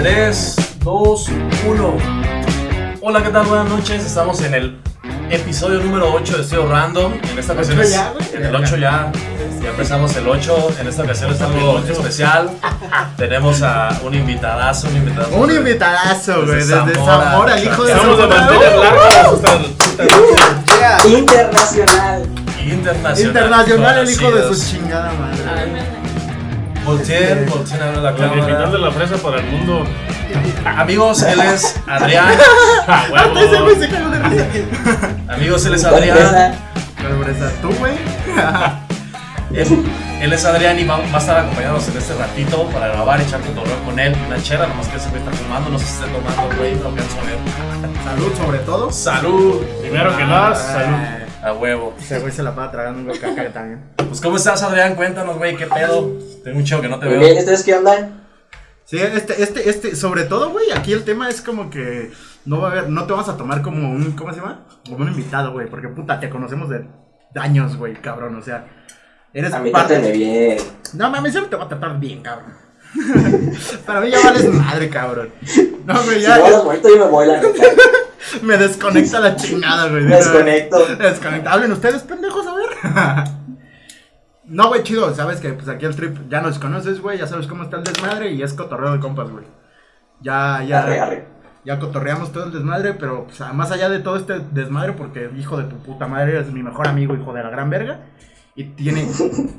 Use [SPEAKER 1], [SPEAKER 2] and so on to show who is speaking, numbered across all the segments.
[SPEAKER 1] 3, 2, 1. Hola, ¿qué tal? Buenas noches. Estamos en el episodio número 8 de Estudio Random. En esta ocasión
[SPEAKER 2] ¿Ocho
[SPEAKER 1] es
[SPEAKER 2] ya,
[SPEAKER 1] en el 8 ya. Ya empezamos el 8. En esta ocasión es algo especial. Tenemos a un invitadazo, un invitadazo.
[SPEAKER 2] Un invitadazo, güey.
[SPEAKER 1] Desde
[SPEAKER 2] Desde
[SPEAKER 1] Zamora,
[SPEAKER 2] Zamora, el hijo de
[SPEAKER 1] Estamos
[SPEAKER 3] de
[SPEAKER 2] Zamora.
[SPEAKER 3] mantener esta- esta-
[SPEAKER 4] Internacional.
[SPEAKER 1] Internacional.
[SPEAKER 2] Internacional, el hijo de su chingada madre.
[SPEAKER 1] Volteen, volteen a ver la
[SPEAKER 3] La capital de
[SPEAKER 1] cámara.
[SPEAKER 3] la fresa para el mundo.
[SPEAKER 1] Amigos, él es Adrián.
[SPEAKER 3] ¡A huevo!
[SPEAKER 2] Ese güey se cagó de risa.
[SPEAKER 1] Amigos, él es
[SPEAKER 4] ¿Cuál
[SPEAKER 1] Adrián.
[SPEAKER 2] ¿Tú, güey?
[SPEAKER 1] Él, es Adrián y va, va a estar acompañándonos en este ratito para grabar, echar cotorreo con él. Una chera, nomás que ese güey está fumando, no sé si está tomando, güey, no a ver.
[SPEAKER 2] Salud, sobre todo.
[SPEAKER 1] ¡Salud!
[SPEAKER 3] Primero que nada, salud.
[SPEAKER 1] A huevo.
[SPEAKER 2] Ese güey se la pasa tragando un caca también.
[SPEAKER 1] Pues, ¿cómo estás, Adrián? Cuéntanos, güey, qué pedo. Tengo un chico que no te
[SPEAKER 4] Muy bien,
[SPEAKER 1] veo.
[SPEAKER 4] ¿ustedes qué onda?
[SPEAKER 2] Sí, este, este, este, sobre todo, güey, aquí el tema es como que no va a haber, no te vas a tomar como un, ¿cómo se llama? Como un invitado, güey, porque puta, te conocemos de años, güey, cabrón, o sea, eres
[SPEAKER 4] A mí
[SPEAKER 2] parte.
[SPEAKER 4] tráteme bien.
[SPEAKER 2] No mames, yo no te voy a tratar bien, cabrón. Para mí ya vales madre, cabrón. No, güey,
[SPEAKER 4] Si
[SPEAKER 2] ya,
[SPEAKER 4] no los muerto, yo me voy, la.
[SPEAKER 2] me desconecta la chingada, güey.
[SPEAKER 4] Me desconecto.
[SPEAKER 2] Desconecta. Hablen ustedes, pendejos, a ver. No, güey, chido, sabes que pues aquí el trip ya nos conoces, güey, ya sabes cómo está el desmadre y es cotorreo de compas, güey. Ya, ya.
[SPEAKER 4] Arre, arre.
[SPEAKER 2] Ya cotorreamos todo el desmadre, pero pues, más allá de todo este desmadre, porque hijo de tu puta madre eres mi mejor amigo, hijo de la gran verga. Y tiene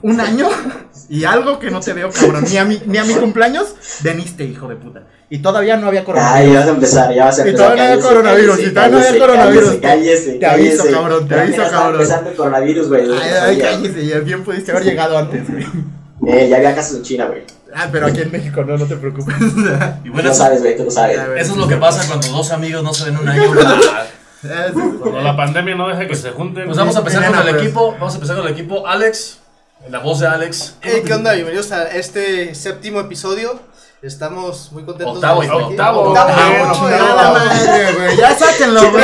[SPEAKER 2] un año y algo que no te veo, cabrón. Ni a mi, ni a mi cumpleaños veniste, hijo de puta. Y todavía no había
[SPEAKER 4] Ay,
[SPEAKER 2] coronavirus.
[SPEAKER 4] ya vas a empezar, ya vas a
[SPEAKER 2] Y
[SPEAKER 4] empezar.
[SPEAKER 2] todavía no
[SPEAKER 4] cállese,
[SPEAKER 2] coronavirus,
[SPEAKER 4] cállese,
[SPEAKER 2] y todavía no
[SPEAKER 4] cállese,
[SPEAKER 2] coronavirus.
[SPEAKER 4] Cállese, cállese,
[SPEAKER 2] Te aviso, cabrón, te
[SPEAKER 4] Ya
[SPEAKER 2] aviso, cabrón.
[SPEAKER 4] empezando el coronavirus, güey.
[SPEAKER 2] Ay, ay, cállese, ya bien pudiste haber llegado antes, güey.
[SPEAKER 4] Eh, ya había casos en China, güey.
[SPEAKER 2] Ah, pero aquí en México no, no te preocupes.
[SPEAKER 1] Y
[SPEAKER 4] Tú
[SPEAKER 1] bueno,
[SPEAKER 4] lo
[SPEAKER 1] eso,
[SPEAKER 4] sabes, güey, tú lo sabes.
[SPEAKER 1] Eso es lo que pasa cuando dos amigos no se ven un año.
[SPEAKER 2] Sí.
[SPEAKER 3] Cuando la pandemia no deja que se junten.
[SPEAKER 1] Pues vamos a empezar con el
[SPEAKER 2] pues.
[SPEAKER 1] equipo. Vamos a empezar con el equipo. Alex, la voz de Alex.
[SPEAKER 5] Hey, ¿qué onda? Bienvenidos a este séptimo episodio. Estamos muy contentos
[SPEAKER 1] Octavo,
[SPEAKER 5] de estar
[SPEAKER 1] hijo,
[SPEAKER 5] aquí.
[SPEAKER 1] octavo.
[SPEAKER 5] Octavo,
[SPEAKER 2] Ah,
[SPEAKER 5] octavo,
[SPEAKER 2] madre, güey. Ya sáquenlo, güey.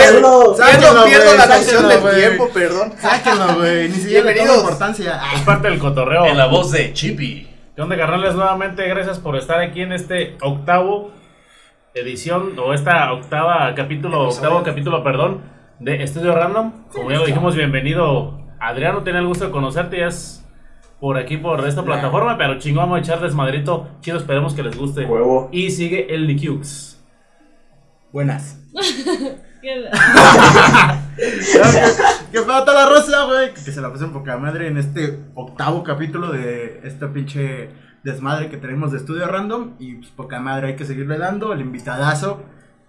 [SPEAKER 2] Sáquenlo,
[SPEAKER 5] Pierdo, la noción del tiempo, perdón.
[SPEAKER 2] Sáquenlo, güey. Ni siquiera le importancia.
[SPEAKER 3] Es parte del cotorreo.
[SPEAKER 1] En la voz de Chippy.
[SPEAKER 3] ¿Qué onda, carnales? Nuevamente, gracias por estar aquí en este octavo edición, o esta octava capítulo, octavo capítulo, perdón, de Estudio Random. Como ya lo dijimos, bienvenido Adriano, tenía el gusto de conocerte, ya es por aquí, por esta plataforma, pero chingón, vamos a echar desmadrito, chido, esperemos que les guste.
[SPEAKER 4] Huevo.
[SPEAKER 3] Y sigue el Nikux.
[SPEAKER 2] Buenas.
[SPEAKER 6] ¿Qué-
[SPEAKER 2] Que falta la rosa, güey. Que se la pasen poca madre en este octavo capítulo de este pinche desmadre que tenemos de estudio random. Y pues poca madre, hay que seguirle dando. El invitadazo,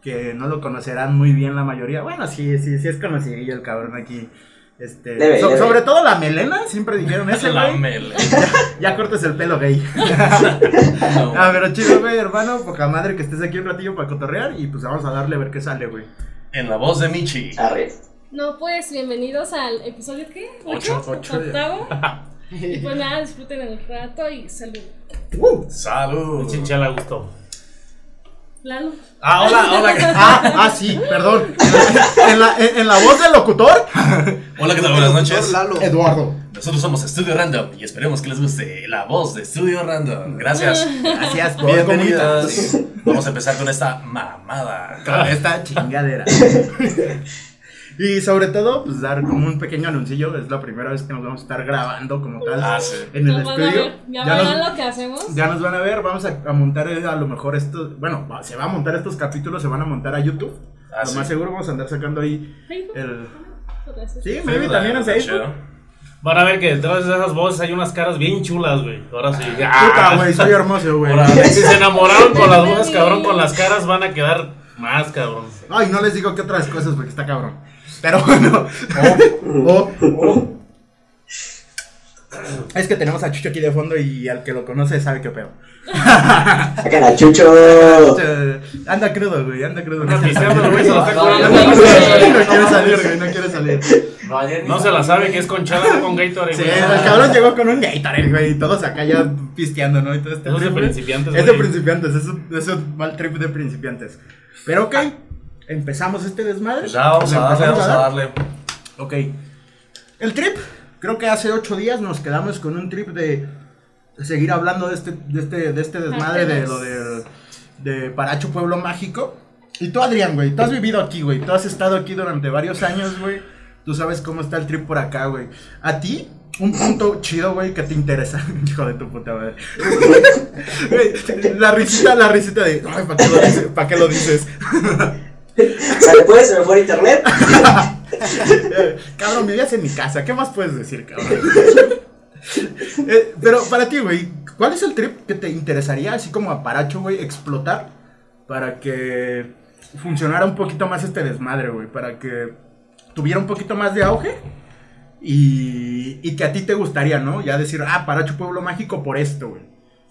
[SPEAKER 2] que no lo conocerán muy bien la mayoría. Bueno, sí, sí, sí es conocido el cabrón aquí. Este,
[SPEAKER 4] Debe,
[SPEAKER 2] so-
[SPEAKER 4] debe.
[SPEAKER 2] Sobre todo la melena, siempre dijeron ese,
[SPEAKER 1] La
[SPEAKER 2] güey.
[SPEAKER 1] mele.
[SPEAKER 2] Ya cortes el pelo gay. Ah, pero chido, güey, hermano. Poca madre que estés aquí un ratillo para cotorrear. Y pues vamos a darle a ver qué sale, güey.
[SPEAKER 1] En la voz de Michi.
[SPEAKER 4] Arre.
[SPEAKER 6] No, pues bienvenidos al episodio ¿qué?
[SPEAKER 1] Ocho,
[SPEAKER 2] ocho.
[SPEAKER 6] Octavo. Y pues nada, disfruten el rato y salud.
[SPEAKER 1] Salud.
[SPEAKER 3] Chinchala gusto.
[SPEAKER 6] Lalo.
[SPEAKER 1] Ah, hola, hola.
[SPEAKER 2] Ah, ah, sí, perdón. En la, en- en la voz del locutor,
[SPEAKER 1] Hola, ¿qué tal? Buenas noches.
[SPEAKER 5] Lalo.
[SPEAKER 2] Eduardo.
[SPEAKER 1] Nosotros somos Estudio Random y esperemos que les guste la voz de Estudio Random. Gracias.
[SPEAKER 2] Gracias por
[SPEAKER 1] Bienvenidos. Vamos a empezar con esta mamada.
[SPEAKER 2] Con esta chingadera. Y sobre todo, pues dar como un pequeño anuncillo. Es la primera vez que nos vamos a estar grabando como tal
[SPEAKER 1] Ah, sí.
[SPEAKER 2] en el estudio.
[SPEAKER 6] ver, Ya,
[SPEAKER 2] Ya
[SPEAKER 6] verán
[SPEAKER 2] nos,
[SPEAKER 6] lo que hacemos.
[SPEAKER 2] ya nos van a ver. Vamos a, a montar eh, a lo mejor estos. Bueno, se va a montar estos capítulos, se van a montar a YouTube.
[SPEAKER 1] Ah,
[SPEAKER 2] lo
[SPEAKER 1] sí.
[SPEAKER 2] más seguro vamos a andar sacando ahí
[SPEAKER 6] Facebook.
[SPEAKER 2] el. Sí, maybe también en Facebook.
[SPEAKER 3] Van a ver que detrás de esas voces hay unas caras bien chulas, güey. Ahora sí.
[SPEAKER 2] Puta,
[SPEAKER 3] Ah,
[SPEAKER 2] güey, soy hermoso, güey.
[SPEAKER 3] Si se enamoraron con las voces, cabrón, con las caras van a quedar más, cabrón.
[SPEAKER 2] Ay, no les digo que otras cosas porque está cabrón. Pero bueno. Oh, oh. Es que tenemos a Chucho aquí de fondo y al que lo conoce sabe qué pedo.
[SPEAKER 4] Sacan al chucho.
[SPEAKER 2] Anda crudo, güey, anda crudo.
[SPEAKER 3] Se
[SPEAKER 2] No quiere salir, güey, no quiere salir.
[SPEAKER 3] No se la sabe que es con chala, no con Gatorade,
[SPEAKER 2] Sí, el cabrón llegó con un Gatorade, güey, y todos acá ya pisteando, ¿no? Y todo este
[SPEAKER 3] es de principiantes,
[SPEAKER 2] Es de principiantes, es un mal trip de principiantes. Pero ok, empezamos este desmadre.
[SPEAKER 1] Pues ya vamos
[SPEAKER 2] ¿Le
[SPEAKER 1] a darle, vamos a
[SPEAKER 2] dar?
[SPEAKER 1] darle.
[SPEAKER 2] Ok. El trip, creo que hace ocho días nos quedamos con un trip de seguir hablando de este, de este, de este desmadre de lo del de Paracho Pueblo Mágico. Y tú, Adrián, güey, tú has vivido aquí, güey. Tú has estado aquí durante varios años, güey. Tú sabes cómo está el trip por acá, güey. A ti, un punto chido, güey, que te interesa. Hijo de tu puta madre. La risita, la risita de. Ay, ¿para qué lo dices? ¿Para qué lo dices?
[SPEAKER 4] ¿Sale pues? ¿Se me fue el internet?
[SPEAKER 2] Cabrón, vivías en mi casa. ¿Qué más puedes decir, cabrón? Eh, pero para ti, güey, ¿cuál es el trip que te interesaría, así como a Paracho, güey, explotar para que funcionara un poquito más este desmadre, güey? Para que tuviera un poquito más de auge y, y que a ti te gustaría, ¿no? Ya decir, ah, Paracho Pueblo Mágico por esto, güey.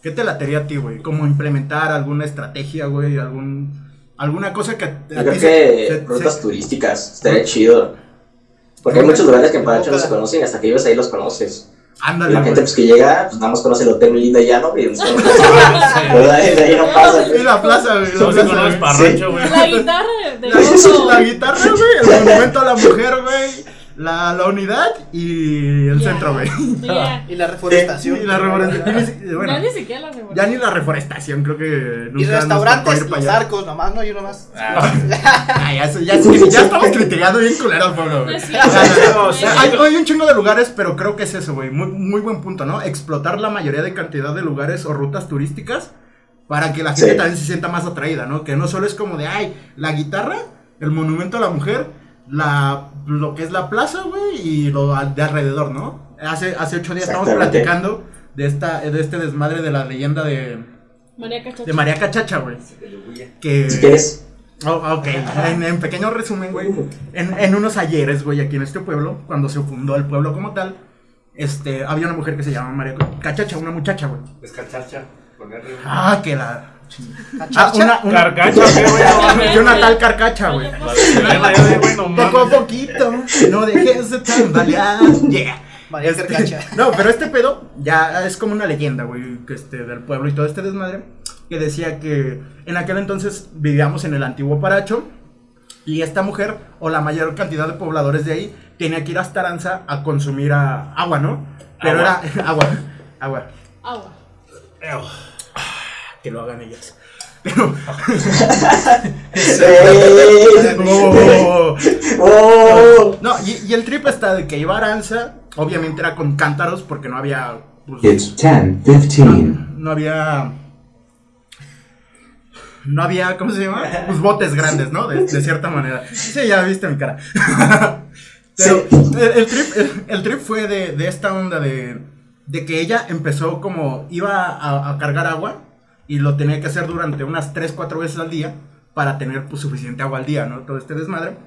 [SPEAKER 2] ¿Qué te latería a ti, güey? Como implementar alguna estrategia, güey, algún... Alguna cosa que a
[SPEAKER 4] Yo
[SPEAKER 2] ti
[SPEAKER 4] creo
[SPEAKER 2] se-
[SPEAKER 4] que
[SPEAKER 2] se-
[SPEAKER 4] rutas
[SPEAKER 2] se-
[SPEAKER 4] turísticas, estaría chido. Porque hay muchos lugares que en Paracho no se conocen, hasta que vives ahí los conoces. Y
[SPEAKER 2] Ándale,
[SPEAKER 4] la gente pues que llega, pues nada más conoce el hotel y llano, y pues, ¿verdad? Y de ahí no pasa.
[SPEAKER 2] Y la plaza, güey. La plaza, güey.
[SPEAKER 3] Güey.
[SPEAKER 6] La guitarra de
[SPEAKER 2] La, la guitarra, güey. El monumento a la mujer, güey. La, la unidad y el
[SPEAKER 6] Ya.
[SPEAKER 2] centro, güey.
[SPEAKER 6] Ya.
[SPEAKER 5] Y la reforestación.
[SPEAKER 2] Y la reforestación. Bueno,
[SPEAKER 6] Ya ni siquiera la reforestación.
[SPEAKER 2] ya ni la reforestación, creo que nunca
[SPEAKER 5] Y
[SPEAKER 2] nos
[SPEAKER 5] restaurantes,
[SPEAKER 2] ir para
[SPEAKER 5] los
[SPEAKER 2] allá.
[SPEAKER 5] arcos, nomás, no hay uno más.
[SPEAKER 3] Ah,
[SPEAKER 2] Ah, ya, ya, ya, ya estamos criticando bien culero güey.
[SPEAKER 6] es
[SPEAKER 2] Hay, hay un chingo de lugares, pero creo que es eso, güey. Muy, muy buen punto, ¿no? Explotar la mayoría de cantidad de lugares o rutas turísticas para que la gente
[SPEAKER 4] Sí.
[SPEAKER 2] también se sienta más atraída, ¿no? Que no solo es como de, ay, la guitarra, el monumento a la mujer, la, lo que es la plaza, güey, y lo de alrededor, ¿no? Hace, hace ocho días estábamos
[SPEAKER 4] Exactamente.
[SPEAKER 2] platicando de, esta, de este desmadre de la leyenda de,
[SPEAKER 6] María Cachacha.
[SPEAKER 2] de María Cachacha, güey. Que...
[SPEAKER 4] Si quieres,
[SPEAKER 2] Oh, ok, en, en pequeño resumen, güey. En, en unos ayeres, güey, aquí en este pueblo, cuando se fundó el pueblo como tal, este, había una mujer que se llamaba María Cachacha, una muchacha, güey.
[SPEAKER 7] Ponerle un-
[SPEAKER 2] Ah, que la. Ah, una, una,
[SPEAKER 3] Carcacha.
[SPEAKER 2] Yo una tal carcacha, güey. Poco a poquito, no dejes de tambalear. Yeah.
[SPEAKER 5] María
[SPEAKER 2] Este,
[SPEAKER 5] Carcacha.
[SPEAKER 2] no, pero este pedo ya es como una leyenda, güey, que este, del pueblo y todo este desmadre, que decía que en aquel entonces vivíamos en el antiguo Paracho y esta mujer, o la mayor cantidad de pobladores de ahí, tenía que ir hasta Aranza a consumir a- agua, ¿no? Pero
[SPEAKER 3] Agua.
[SPEAKER 2] era agua, agua,
[SPEAKER 6] Agua.
[SPEAKER 2] Que lo hagan ellas. Oh.
[SPEAKER 4] ¡Oh!
[SPEAKER 2] no, y, y el trip está de que iba Aranza, obviamente era con cántaros porque no había... pues,
[SPEAKER 8] It's 10:15.
[SPEAKER 2] no, no había. No había, ¿cómo se llama? Pues botes grandes, ¿no? De, de cierta manera. Sí, ya viste mi cara. Pero el, el trip, el, el trip fue de, de esta onda de, de que ella empezó como, iba a, a cargar agua y lo tenía que hacer durante unas 3, 4 veces al día para tener pues, suficiente agua al día, ¿no? Todo este desmadre.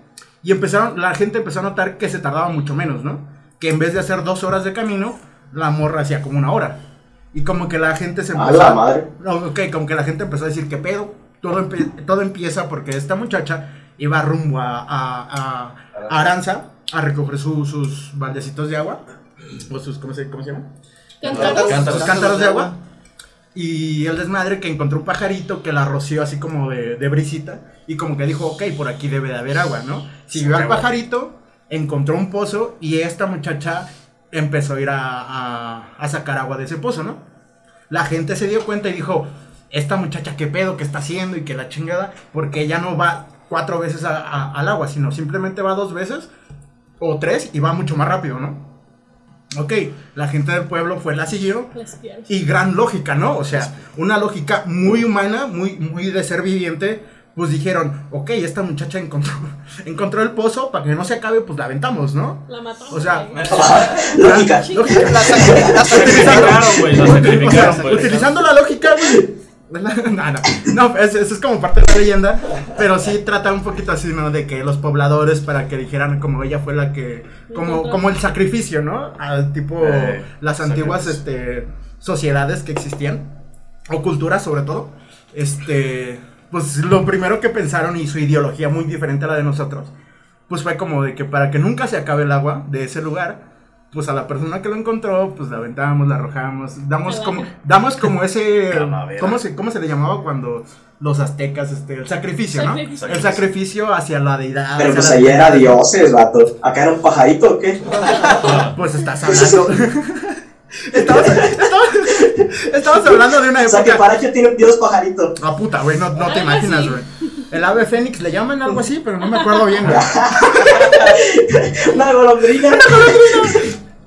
[SPEAKER 2] Y empezaron, la gente empezó a notar que se tardaba mucho menos, ¿no? Que en vez de hacer dos horas de camino, la morra hacía como una hora. Y como que la gente se
[SPEAKER 4] A
[SPEAKER 2] empezó
[SPEAKER 4] la madre.
[SPEAKER 2] ok, como que la gente empezó a decir, ¿qué pedo? Todo, empe- todo empieza porque esta muchacha iba rumbo a, a, a- a Aranza a recoger su- sus baldecitos de agua. O sus, ¿cómo se, cómo se llama?
[SPEAKER 6] Cántaros.
[SPEAKER 2] Sus cántaros de agua. Y el desmadre que encontró un pajarito que la roció así como de, de brisita. Y como que dijo, ok, por aquí debe de haber agua, ¿no? Siguió al pajarito, encontró un pozo y esta muchacha empezó a ir a, a- a sacar agua de ese pozo, ¿no? La gente se dio cuenta y dijo, esta muchacha qué pedo que está haciendo y que la chingada, porque ella no va cuatro veces a- al agua, sino simplemente va dos veces o tres y va mucho más rápido, ¿no? Ok, la gente del pueblo fue, la siguió y gran lógica, ¿no? O sea, una lógica muy humana, muy, muy de ser viviente. Pues dijeron, ok, esta muchacha encontró, encontró el pozo, para que no se acabe, pues la aventamos, ¿no?
[SPEAKER 6] La matamos.
[SPEAKER 2] O sea.
[SPEAKER 4] Lógica.
[SPEAKER 5] La sacrificaron.
[SPEAKER 3] Güey, pues.
[SPEAKER 2] utilizando la lógica, güey. No, no, no, eso, eso es como parte de la leyenda, pero sí trata un poquito así, ¿no? De que los pobladores, para que dijeran como ella fue la que, como, como el sacrificio, ¿no? Al tipo
[SPEAKER 3] Eh,
[SPEAKER 2] las antiguas, este, sociedades que existían, o culturas sobre todo, este, pues lo primero que pensaron y su ideología muy diferente a la de nosotros, pues fue como de que para que nunca se acabe el agua de ese lugar, pues a la persona que lo encontró, pues la aventamos, la arrojamos, damos como, damos como ese. ¿cómo se, cómo se le llamaba cuando los aztecas, este, el sacrificio, ¿no?
[SPEAKER 6] Sacrificio.
[SPEAKER 2] El sacrificio hacia la deidad.
[SPEAKER 4] Pero pues allá era dioses, vato. ¿Acá era un pajarito o qué?
[SPEAKER 2] Pues estás hablando. Estamos hablando de una
[SPEAKER 4] O sea, que
[SPEAKER 2] época.
[SPEAKER 4] Paracho tiene un dios pajarito.
[SPEAKER 2] Ah, puta, güey, no, no te imaginas, güey. El ave fénix le llaman algo así, pero no me acuerdo bien, güey.
[SPEAKER 4] Una golondrina.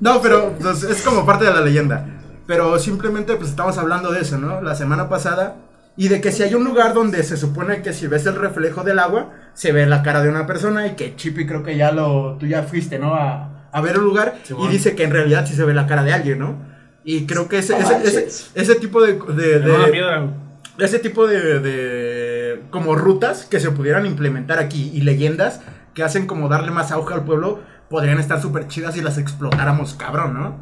[SPEAKER 2] No, pero pues, es como parte de la leyenda. Pero simplemente pues estamos hablando de eso, ¿no? La semana pasada. Y de que si hay un lugar donde se supone que si ves el reflejo del agua, se ve la cara de una persona y que Chippy creo que ya lo, tú ya fuiste, ¿no? A, a ver el lugar
[SPEAKER 1] Sí,
[SPEAKER 2] y
[SPEAKER 1] bueno.
[SPEAKER 2] dice que en realidad sí se ve la cara de alguien, ¿no? Y creo que ese, ese, ese, ese tipo de, de- de, ese tipo de, de como rutas que se pudieran implementar aquí y leyendas que hacen como darle más auge al pueblo podrían estar súper chidas si las explotáramos cabrón, ¿no?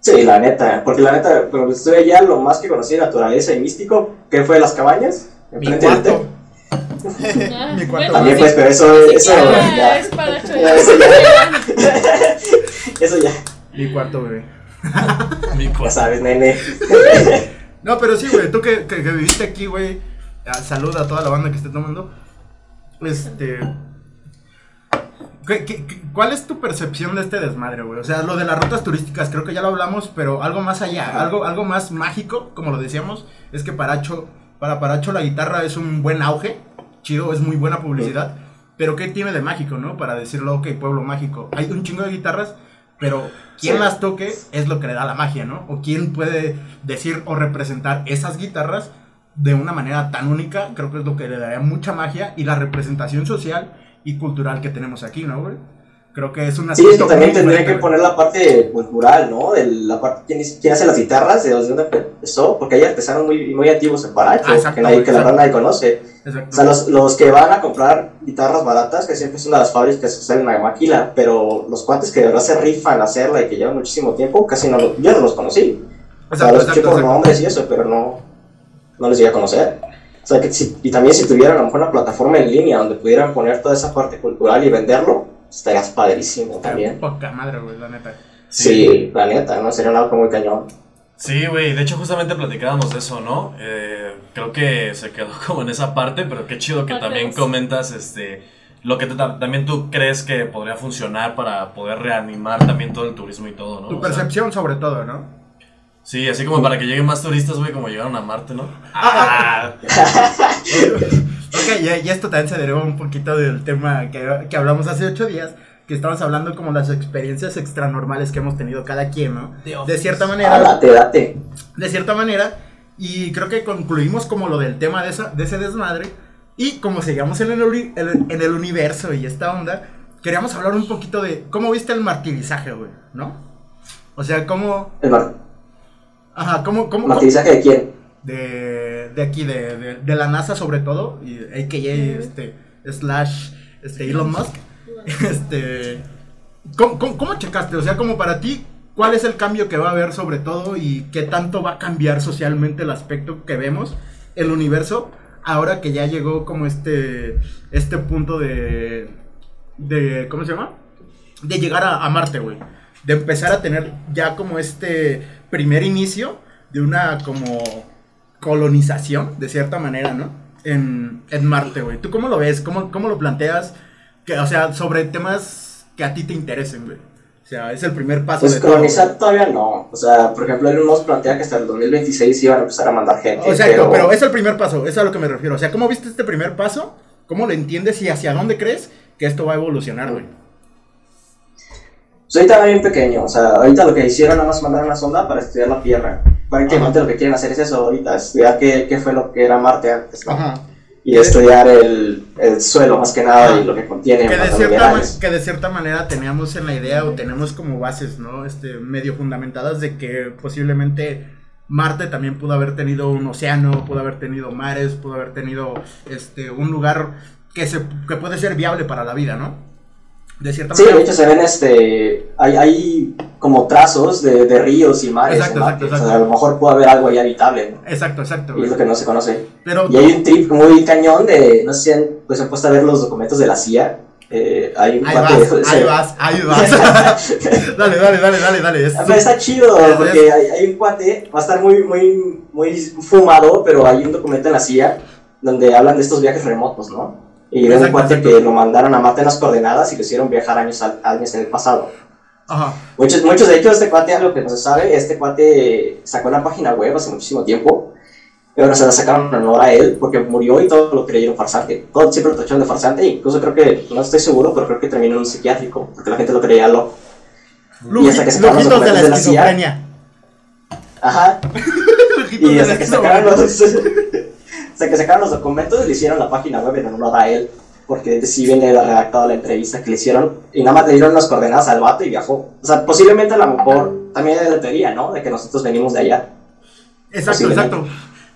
[SPEAKER 4] Sí, la neta. Porque la neta, cuando estuve allá, lo más que conocí de naturaleza y místico, que fue las cabañas.
[SPEAKER 2] Mi
[SPEAKER 4] enfrente del
[SPEAKER 2] cuarto. Mi cuarto.
[SPEAKER 6] bueno,
[SPEAKER 4] También, pues, pero eso, eso,
[SPEAKER 6] ya
[SPEAKER 4] ya,
[SPEAKER 6] es para
[SPEAKER 4] eso
[SPEAKER 6] ya.
[SPEAKER 4] eso ya,
[SPEAKER 2] Mi cuarto, bebé.
[SPEAKER 1] Mi
[SPEAKER 4] ya
[SPEAKER 1] cosa.
[SPEAKER 4] sabes, nene.
[SPEAKER 2] No, pero sí, güey, tú que, que, que viviste aquí, güey. ah, Saluda a toda la banda que esté tomando. Este. ¿Qué- qué- qué- cuál es tu percepción de este desmadre, güey? O sea, lo de las rutas turísticas, creo que ya lo hablamos, pero algo más allá, algo, algo más mágico, como lo decíamos, es que Paracho, para Paracho la guitarra es un buen auge, chido, es muy buena publicidad, pero ¿qué tiene de mágico, no? Para decirlo, ok, pueblo mágico. Hay un chingo de guitarras, pero quien
[SPEAKER 4] Sí.
[SPEAKER 2] las toque es lo que le da la magia, ¿no? O quién puede decir o representar esas guitarras de una manera tan única, creo que es lo que le daría mucha magia y la representación social y cultural que tenemos aquí, ¿no, güey? Creo que es una
[SPEAKER 4] Sí, es que también tendría que poner la parte cultural, ¿no? De la parte, ¿quién, quién hace las guitarras? ¿De dónde empezó? Porque hay artesanos muy, muy antiguos en Paracho,
[SPEAKER 2] Ah, exacto,
[SPEAKER 4] que, nadie, que la
[SPEAKER 2] exacto.
[SPEAKER 4] verdad nadie conoce.
[SPEAKER 2] Exacto.
[SPEAKER 4] O sea, los, los que van a comprar guitarras baratas, que siempre son las fábricas que se salen a Maquila, pero los cuates que de verdad se rifan a hacerla y que llevan muchísimo tiempo, casi no yo no los conocí. O sea,
[SPEAKER 2] Exacto,
[SPEAKER 4] los escuché
[SPEAKER 2] exacto,
[SPEAKER 4] por
[SPEAKER 2] exacto.
[SPEAKER 4] nombres y eso, pero no, no les llegué a conocer. O sea, que si, y también si tuvieran a lo mejor una plataforma en línea donde pudieran poner toda esa parte cultural y venderlo, estarías padrísimo también.
[SPEAKER 2] Poca madre, güey, la neta.
[SPEAKER 4] Sí, la neta, ¿no? Sería algo muy cañón.
[SPEAKER 1] Sí, güey, de hecho justamente platicábamos de eso, ¿no? Eh, creo que se quedó como en esa parte, pero qué chido que también comentas este lo que te- también tú crees que podría funcionar para poder reanimar también todo el turismo y todo, ¿no?
[SPEAKER 2] Tu
[SPEAKER 1] O sea,
[SPEAKER 2] percepción sobre todo, ¿no?
[SPEAKER 1] Sí, así como para que lleguen más turistas, güey, como llegaron a Marte, ¿no?
[SPEAKER 2] Ah, Ok, y, y esto también se derivó un poquito del tema que, que hablamos hace ocho días, que estamos hablando como las experiencias extranormales que hemos tenido cada quien, ¿no? De cierta
[SPEAKER 4] Ah,
[SPEAKER 2] manera,
[SPEAKER 4] date, date.
[SPEAKER 2] de cierta manera, y creo que concluimos como lo del tema de, esa, de ese desmadre, y como seguimos en el, en el universo y esta onda, queríamos hablar un poquito de cómo viste el martirizaje, güey, ¿no? O sea, cómo...
[SPEAKER 4] ¿El mar-
[SPEAKER 2] Ajá, cómo... cómo, cómo-
[SPEAKER 4] de quién?
[SPEAKER 2] de, de aquí, de, de, de la NASA sobre todo, y a.k.a. este, slash este, Elon Musk. Este, ¿cómo, cómo, cómo checaste? O sea, como para ti, ¿cuál es el cambio que va a haber sobre todo y qué tanto va a cambiar socialmente el aspecto que vemos, el universo, ahora que ya llegó como este, este punto de, de, ¿cómo se llama? De llegar a, a Marte, güey. De empezar a tener ya como este primer inicio de una como colonización, de cierta manera, ¿no? En, en Marte, güey. ¿Tú cómo lo ves? ¿Cómo, cómo lo planteas? Que, o sea, sobre temas que a ti te interesen, güey. O sea, es el primer paso
[SPEAKER 4] Pues
[SPEAKER 2] de todo,
[SPEAKER 4] colonizar todavía no. O sea, por ejemplo, Elon Musk plantea que hasta el 2026 iban a empezar a mandar gente.
[SPEAKER 2] güey. Exacto, pero... es el primer paso, es a lo que me refiero. O sea, ¿cómo viste este primer paso? ¿Cómo lo entiendes y hacia dónde crees que esto va a evolucionar, güey?
[SPEAKER 4] Pues ahorita va bien pequeño. O sea, ahorita lo que hicieron nada más mandar una sonda para estudiar la Tierra. Prácticamente lo que quieren hacer es eso ahorita, estudiar qué, qué fue lo que era Marte antes, ¿no?
[SPEAKER 2] Ajá.
[SPEAKER 4] Y estudiar el, el suelo más que nada y lo que contiene en
[SPEAKER 2] que de, cierta que de cierta manera teníamos en la idea o tenemos como bases, ¿no? Este, medio fundamentadas de que posiblemente Marte también pudo haber tenido un océano, pudo haber tenido mares, pudo haber tenido este, un lugar que, se, que puede ser viable para la vida, ¿no? De cierta
[SPEAKER 4] Sí,
[SPEAKER 2] manera.
[SPEAKER 4] de hecho se ven este, hay, hay como trazos de, de ríos y mares
[SPEAKER 2] Exacto, exacto,
[SPEAKER 4] O sea, a lo mejor pudo haber algo ahí habitable, ¿no?
[SPEAKER 2] Exacto, exacto.
[SPEAKER 4] Y es lo que no se conoce.
[SPEAKER 2] Pero
[SPEAKER 4] Y hay un trip muy cañón de, no sé si han, pues, han puesto a ver los documentos de la CIA. Eh, hay un
[SPEAKER 2] ahí vas,
[SPEAKER 4] de-
[SPEAKER 2] ahí vas, ahí vas. dale, dale, dale, dale, dale. Es-
[SPEAKER 4] pero está chido, porque hay, hay un cuate, va a estar muy, muy, muy fumado, pero hay un documento en la CIA donde hablan de estos viajes remotos, ¿no? Y de un cuate que lo mandaron a Marte en las coordenadas y lo hicieron viajar años, al- años en el pasado.
[SPEAKER 2] Ajá.
[SPEAKER 4] Muchos, muchos, de hecho, este cuate, algo que no se sabe, este cuate sacó una página web hace muchísimo tiempo, pero se la sacaron en honor a él, porque murió y todo lo creyeron farsante. Todo siempre lo tacharon de farsante, incluso creo que, no estoy seguro, pero creo que terminó en un psiquiátrico, porque la gente lo creía loco. Y hasta que sacaron los
[SPEAKER 2] de la esquizofrenia.
[SPEAKER 4] Ajá, y hasta que sacaron
[SPEAKER 2] esquizofrenia.
[SPEAKER 4] los, hasta que sacaron los documentos le hicieron la página web en honor a él, porque sí viene redactado la entrevista que le hicieron, y nada más le dieron unas coordenadas al vato y viajó. O sea, posiblemente a lo mejor también hay la teoría, ¿no? De que nosotros venimos de allá.
[SPEAKER 2] Exacto, exacto.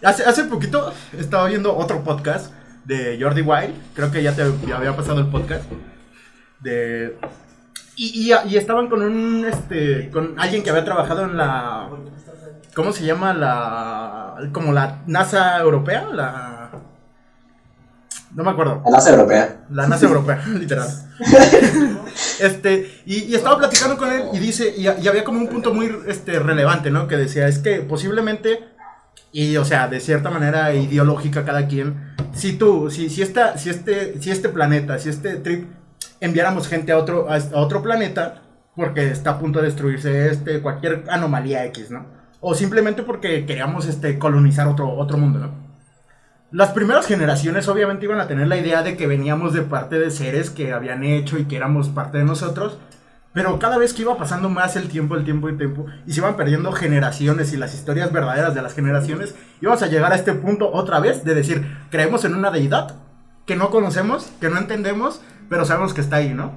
[SPEAKER 2] Hace, hace poquito estaba viendo otro podcast de Jordi Wild. Creo que ya te ya había pasado el podcast. De. Y, y, y estaban con un este. con alguien que había trabajado en la. ¿Cómo se llama? La. como la NASA europea, la. No me acuerdo.
[SPEAKER 4] La NASA europea.
[SPEAKER 2] La NASA europea, literal. este, y, y estaba platicando con él y dice, y, y había como un punto muy este, relevante, ¿no? Que decía, es que posiblemente, y o sea, de cierta manera ideológica cada quien, si tú, si, si, esta, si, este, si este planeta, si este trip, enviáramos gente a otro, a, a otro planeta, porque está a punto de destruirse este, cualquier anomalía X, ¿no? O simplemente porque queríamos este, colonizar otro, otro mundo, ¿no? Las primeras generaciones obviamente iban a tener la idea de que veníamos de parte de seres que habían hecho y que éramos parte de nosotros, pero cada vez que iba pasando más el tiempo, el tiempo y el tiempo, y se iban perdiendo generaciones y las historias verdaderas de las generaciones, íbamos a llegar a este punto otra vez de decir, creemos en una deidad que no conocemos, que no entendemos, pero sabemos que está ahí, ¿no?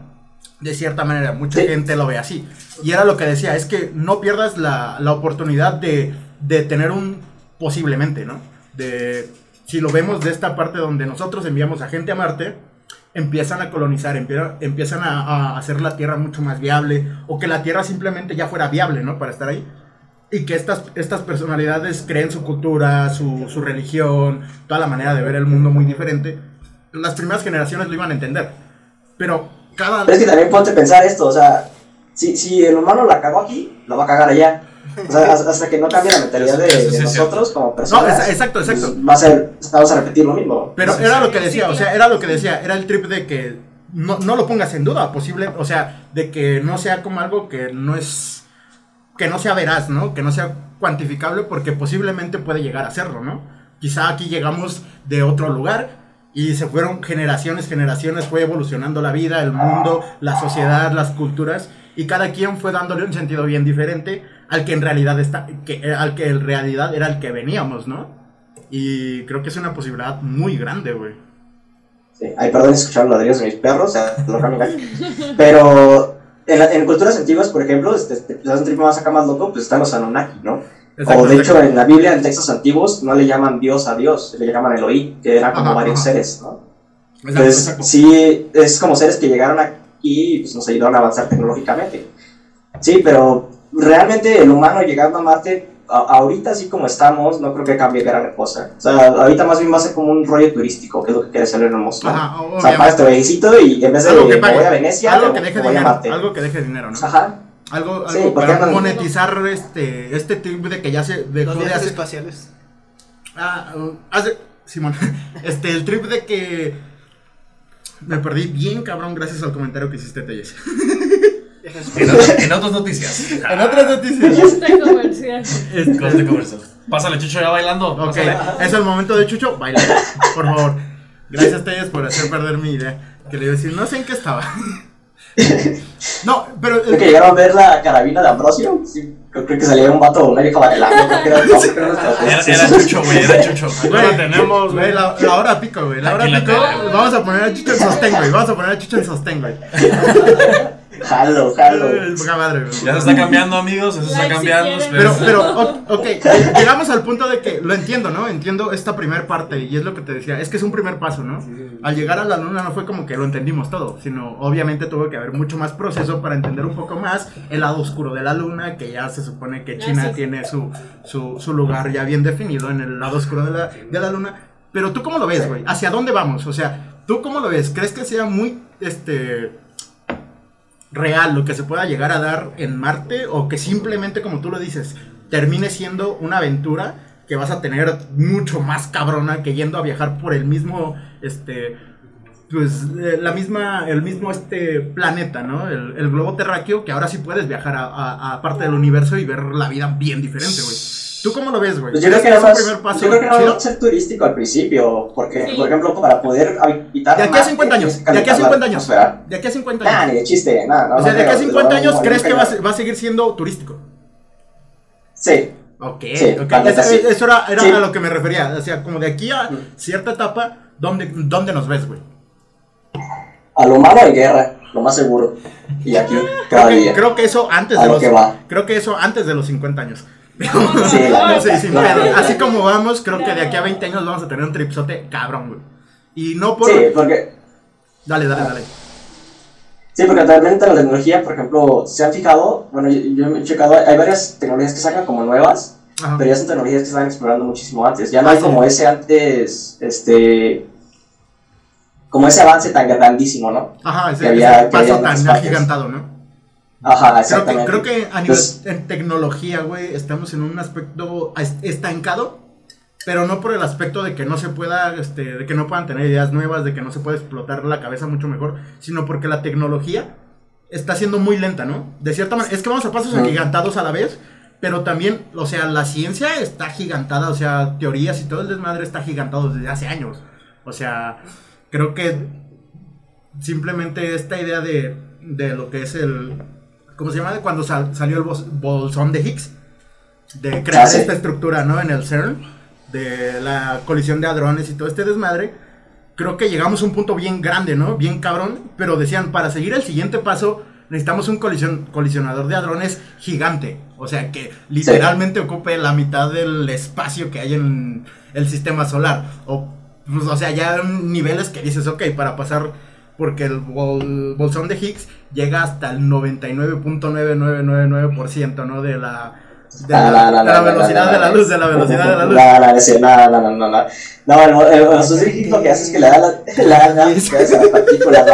[SPEAKER 2] De cierta manera, mucha
[SPEAKER 4] Sí.
[SPEAKER 2] gente lo ve así. Y era lo que decía, es que no pierdas la, la oportunidad de, de tener un posiblemente, ¿no? De, si lo vemos de esta parte donde nosotros enviamos a gente a Marte, empiezan a colonizar, empie- empiezan a, a hacer la Tierra mucho más viable, o que la Tierra simplemente ya fuera viable, ¿no? Para estar ahí. Y que estas, estas personalidades creen su cultura, su, su religión, toda la manera de ver el mundo muy diferente. Las primeras generaciones lo iban a entender. Pero cada...
[SPEAKER 4] Pero es que también ponte a pensar esto, o sea, si, si el humano la cagó aquí, la va a cagar allá. O sea, hasta que no cambie la mentalidad de,
[SPEAKER 1] Eso sí
[SPEAKER 4] de
[SPEAKER 1] es
[SPEAKER 4] nosotros como
[SPEAKER 2] No,
[SPEAKER 4] personas.
[SPEAKER 2] es- exacto, exacto.
[SPEAKER 4] pues, va a ser, vamos a repetir lo mismo.
[SPEAKER 2] Pero
[SPEAKER 4] Sí,
[SPEAKER 2] era
[SPEAKER 4] sí.
[SPEAKER 2] lo que decía, o sea, era lo que decía, era el trip de que no, no lo pongas en duda, posible, o sea, de que no sea como algo que no es, que no sea veraz, ¿no? Que no sea cuantificable porque posiblemente puede llegar a serlo, ¿no? Quizá aquí llegamos de otro lugar y se fueron generaciones, generaciones, fue evolucionando la vida, el mundo, la sociedad, las culturas y cada quien fue dándole un sentido bien diferente al que en realidad está, eh, al que en realidad era el que veníamos, ¿no? Y creo que es una posibilidad muy grande, güey.
[SPEAKER 4] Sí, ay, perdón, escuchar los ladrillos de mis perros, lo. Pero en, en culturas antiguas, por ejemplo, este, este, pues, un trip más acá más loco, pues están los Anunnaki, ¿no?
[SPEAKER 2] Exacto,
[SPEAKER 4] o de hecho, en la Biblia, en textos antiguos, no le llaman Dios a Dios, le llaman Elohim, que eran como
[SPEAKER 2] Ajá,
[SPEAKER 4] varios
[SPEAKER 2] ajá.
[SPEAKER 4] seres, ¿no?
[SPEAKER 2] Exacto,
[SPEAKER 4] Entonces,
[SPEAKER 2] exacto.
[SPEAKER 4] sí, es como seres que llegaron aquí y pues, nos ayudaron a avanzar tecnológicamente. Sí, pero realmente el humano llegando a Marte, a- ahorita así como estamos, no creo que cambie gran cosa. O sea, ahorita más bien va a ser como un rollo turístico, que es lo que quiere hacer el Moscú.
[SPEAKER 2] Ajá,
[SPEAKER 4] O sea, pagas tu viejecito y en vez de
[SPEAKER 2] que pague,
[SPEAKER 4] voy a Venecia,
[SPEAKER 2] algo
[SPEAKER 4] me
[SPEAKER 2] que
[SPEAKER 4] voy-
[SPEAKER 2] deje
[SPEAKER 4] a Marte.
[SPEAKER 2] algo que deje dinero, ¿no?
[SPEAKER 4] Ajá.
[SPEAKER 2] Algo,
[SPEAKER 4] Sí,
[SPEAKER 2] algo para
[SPEAKER 4] andan-
[SPEAKER 2] monetizar este, este trip de que ya se dejó
[SPEAKER 5] Los
[SPEAKER 2] de
[SPEAKER 5] viajes
[SPEAKER 2] hacer.
[SPEAKER 5] espaciales.
[SPEAKER 2] Ah, uh, hace, Simón, este, el trip de que me perdí bien cabrón gracias al comentario que hiciste, Telles.
[SPEAKER 1] En, en otras noticias.
[SPEAKER 2] En otras noticias,
[SPEAKER 6] Este comercial.
[SPEAKER 2] este,
[SPEAKER 1] Corte comercial. Pásale, Chucho, ya bailando.
[SPEAKER 2] ok,
[SPEAKER 1] Pásale.
[SPEAKER 2] es el momento de Chucho, baila, por favor. Gracias, Telles, por hacer perder mi idea. Que le iba a decir, no sé en qué estaba. No, pero.
[SPEAKER 4] Creo que llegaron a ver la carabina de Ambrosio. Sí, creo, creo que salía un vato, una vieja bailando. Creo que era, era-
[SPEAKER 1] Chucho, güey, era Chucho.
[SPEAKER 3] Tenemos,
[SPEAKER 2] Güey, la, la hora pico, güey. La hora
[SPEAKER 1] la
[SPEAKER 2] pico. Vamos a poner a Chucho en sostén, güey. Vamos a poner a Chucho en sostén, güey.
[SPEAKER 4] Jalo, jalo.
[SPEAKER 2] Eh, poca madre, güey.
[SPEAKER 1] Ya se está cambiando, amigos. Eso se está
[SPEAKER 6] si
[SPEAKER 1] cambiando.
[SPEAKER 2] Pero, pero, ok, llegamos al punto de que lo entiendo, ¿no? Entiendo esta primer parte y es lo que te decía, es que es un primer paso, ¿no? Al llegar a la luna no fue como que lo entendimos todo, sino obviamente tuvo que haber mucho más proceso para entender un poco más el lado oscuro de la luna, que ya se supone que China tiene su, su, su lugar ya bien definido en el lado oscuro de la, de la luna. Pero tú cómo lo ves, güey? ¿Hacia dónde vamos? O sea, ¿tú cómo lo ves? ¿Crees que sea muy, este, real lo que se pueda llegar a dar en Marte o que simplemente, como tú lo dices, termine siendo una aventura que vas a tener mucho más cabrona que yendo a viajar por el mismo, este, pues eh, la misma, el mismo este planeta, ¿no? El, el globo terráqueo, que ahora sí puedes viajar a, a- a parte del universo y ver la vida bien diferente, güey. ¿Tú cómo lo ves, güey?
[SPEAKER 4] Pues yo creo
[SPEAKER 2] ¿Crees
[SPEAKER 4] que
[SPEAKER 2] es
[SPEAKER 4] nada
[SPEAKER 2] un
[SPEAKER 4] más,
[SPEAKER 2] primer paso
[SPEAKER 4] yo creo que va a ser turístico al principio, porque,
[SPEAKER 6] Sí.
[SPEAKER 4] por ejemplo, para poder habitar
[SPEAKER 2] De aquí a
[SPEAKER 4] Marte,
[SPEAKER 2] 50 años,
[SPEAKER 4] tienes que
[SPEAKER 2] de aquí a
[SPEAKER 4] calentar
[SPEAKER 2] 50
[SPEAKER 4] la
[SPEAKER 2] años, de aquí a 50
[SPEAKER 4] Nah,
[SPEAKER 2] años.
[SPEAKER 4] ni de chiste, nada. no,
[SPEAKER 2] O sea,
[SPEAKER 4] no
[SPEAKER 2] de aquí a
[SPEAKER 4] creo,
[SPEAKER 2] 50
[SPEAKER 4] no,
[SPEAKER 2] años,
[SPEAKER 4] no,
[SPEAKER 2] ¿crees
[SPEAKER 4] no
[SPEAKER 2] que va va a seguir siendo turístico?
[SPEAKER 4] Sí,
[SPEAKER 2] Ok,
[SPEAKER 4] Sí,
[SPEAKER 2] Eso,
[SPEAKER 4] sí.
[SPEAKER 2] eso era, era
[SPEAKER 4] Sí.
[SPEAKER 2] a lo que me refería. O sea, como de aquí a cierta etapa, ¿dónde, dónde nos ves, güey?
[SPEAKER 4] a lo malo hay guerra, lo más seguro. Y aquí cada
[SPEAKER 2] Creo que,
[SPEAKER 4] día.
[SPEAKER 2] creo que eso antes
[SPEAKER 4] A
[SPEAKER 2] de
[SPEAKER 4] lo
[SPEAKER 2] los
[SPEAKER 4] que va.
[SPEAKER 2] creo que eso antes de los 50 años.
[SPEAKER 4] Sí, la neta,
[SPEAKER 2] Sí, sin
[SPEAKER 4] la
[SPEAKER 2] pedo.
[SPEAKER 4] neta.
[SPEAKER 2] Así como vamos, creo que de aquí a 20 años vamos a tener un tripsote cabrón, güey. Y no por
[SPEAKER 4] Sí, porque,
[SPEAKER 2] Dale, dale, dale.
[SPEAKER 4] sí, porque realmente la tecnología, por ejemplo, se han fijado, bueno, yo, yo me he checado, hay varias tecnologías que sacan como nuevas,
[SPEAKER 2] Ajá.
[SPEAKER 4] pero ya son tecnologías que están explorando muchísimo antes. Ya no
[SPEAKER 2] Ah,
[SPEAKER 4] hay
[SPEAKER 2] sí.
[SPEAKER 4] como ese antes, este, como ese avance tan grandísimo, ¿no?
[SPEAKER 2] Ajá, ese,
[SPEAKER 4] que había-
[SPEAKER 2] ese
[SPEAKER 4] que había
[SPEAKER 2] paso
[SPEAKER 4] en
[SPEAKER 2] tan agigantado, ¿no?
[SPEAKER 4] Ajá,
[SPEAKER 2] Creo que, creo que a nivel
[SPEAKER 4] Entonces-
[SPEAKER 2] en tecnología, güey, estamos en un aspecto es- estancado, pero no por el aspecto de que no se pueda, este, de que no puedan tener ideas nuevas, de que no se puede explotar la cabeza mucho mejor, sino porque la tecnología está siendo muy lenta, ¿no? De cierta manera, es que vamos a pasos
[SPEAKER 4] Ujú.
[SPEAKER 2] agigantados a la vez, pero también, o sea, la ciencia está agigantada, o sea, teorías y todo el desmadre está agigantado desde hace años. O sea, creo que simplemente esta idea de, de lo que es el... ¿Cómo se llama? Cuando sal- salió el bolsón de Higgs. De crear
[SPEAKER 4] Ah, sí.
[SPEAKER 2] esta estructura, ¿no? En el CERN. De la colisión de hadrones y todo este desmadre. Creo que llegamos a un punto bien grande, ¿no? Bien cabrón. Pero decían, para seguir el siguiente paso, necesitamos un colisionador de hadrones gigante. O sea, que literalmente ocupe la mitad del espacio que hay en el sistema solar. O, pues, o sea, ya niveles que dices, ok, para pasar porque el bol- bolsón de Higgs llega hasta el 99.9999%, ¿no? De la, de
[SPEAKER 4] Ah,
[SPEAKER 2] la, velocidad de la luz, de la velocidad de la luz.
[SPEAKER 4] No, no, no, no, no, no, el, bolsón de Higgs lo que hace es que le da la, la partícula.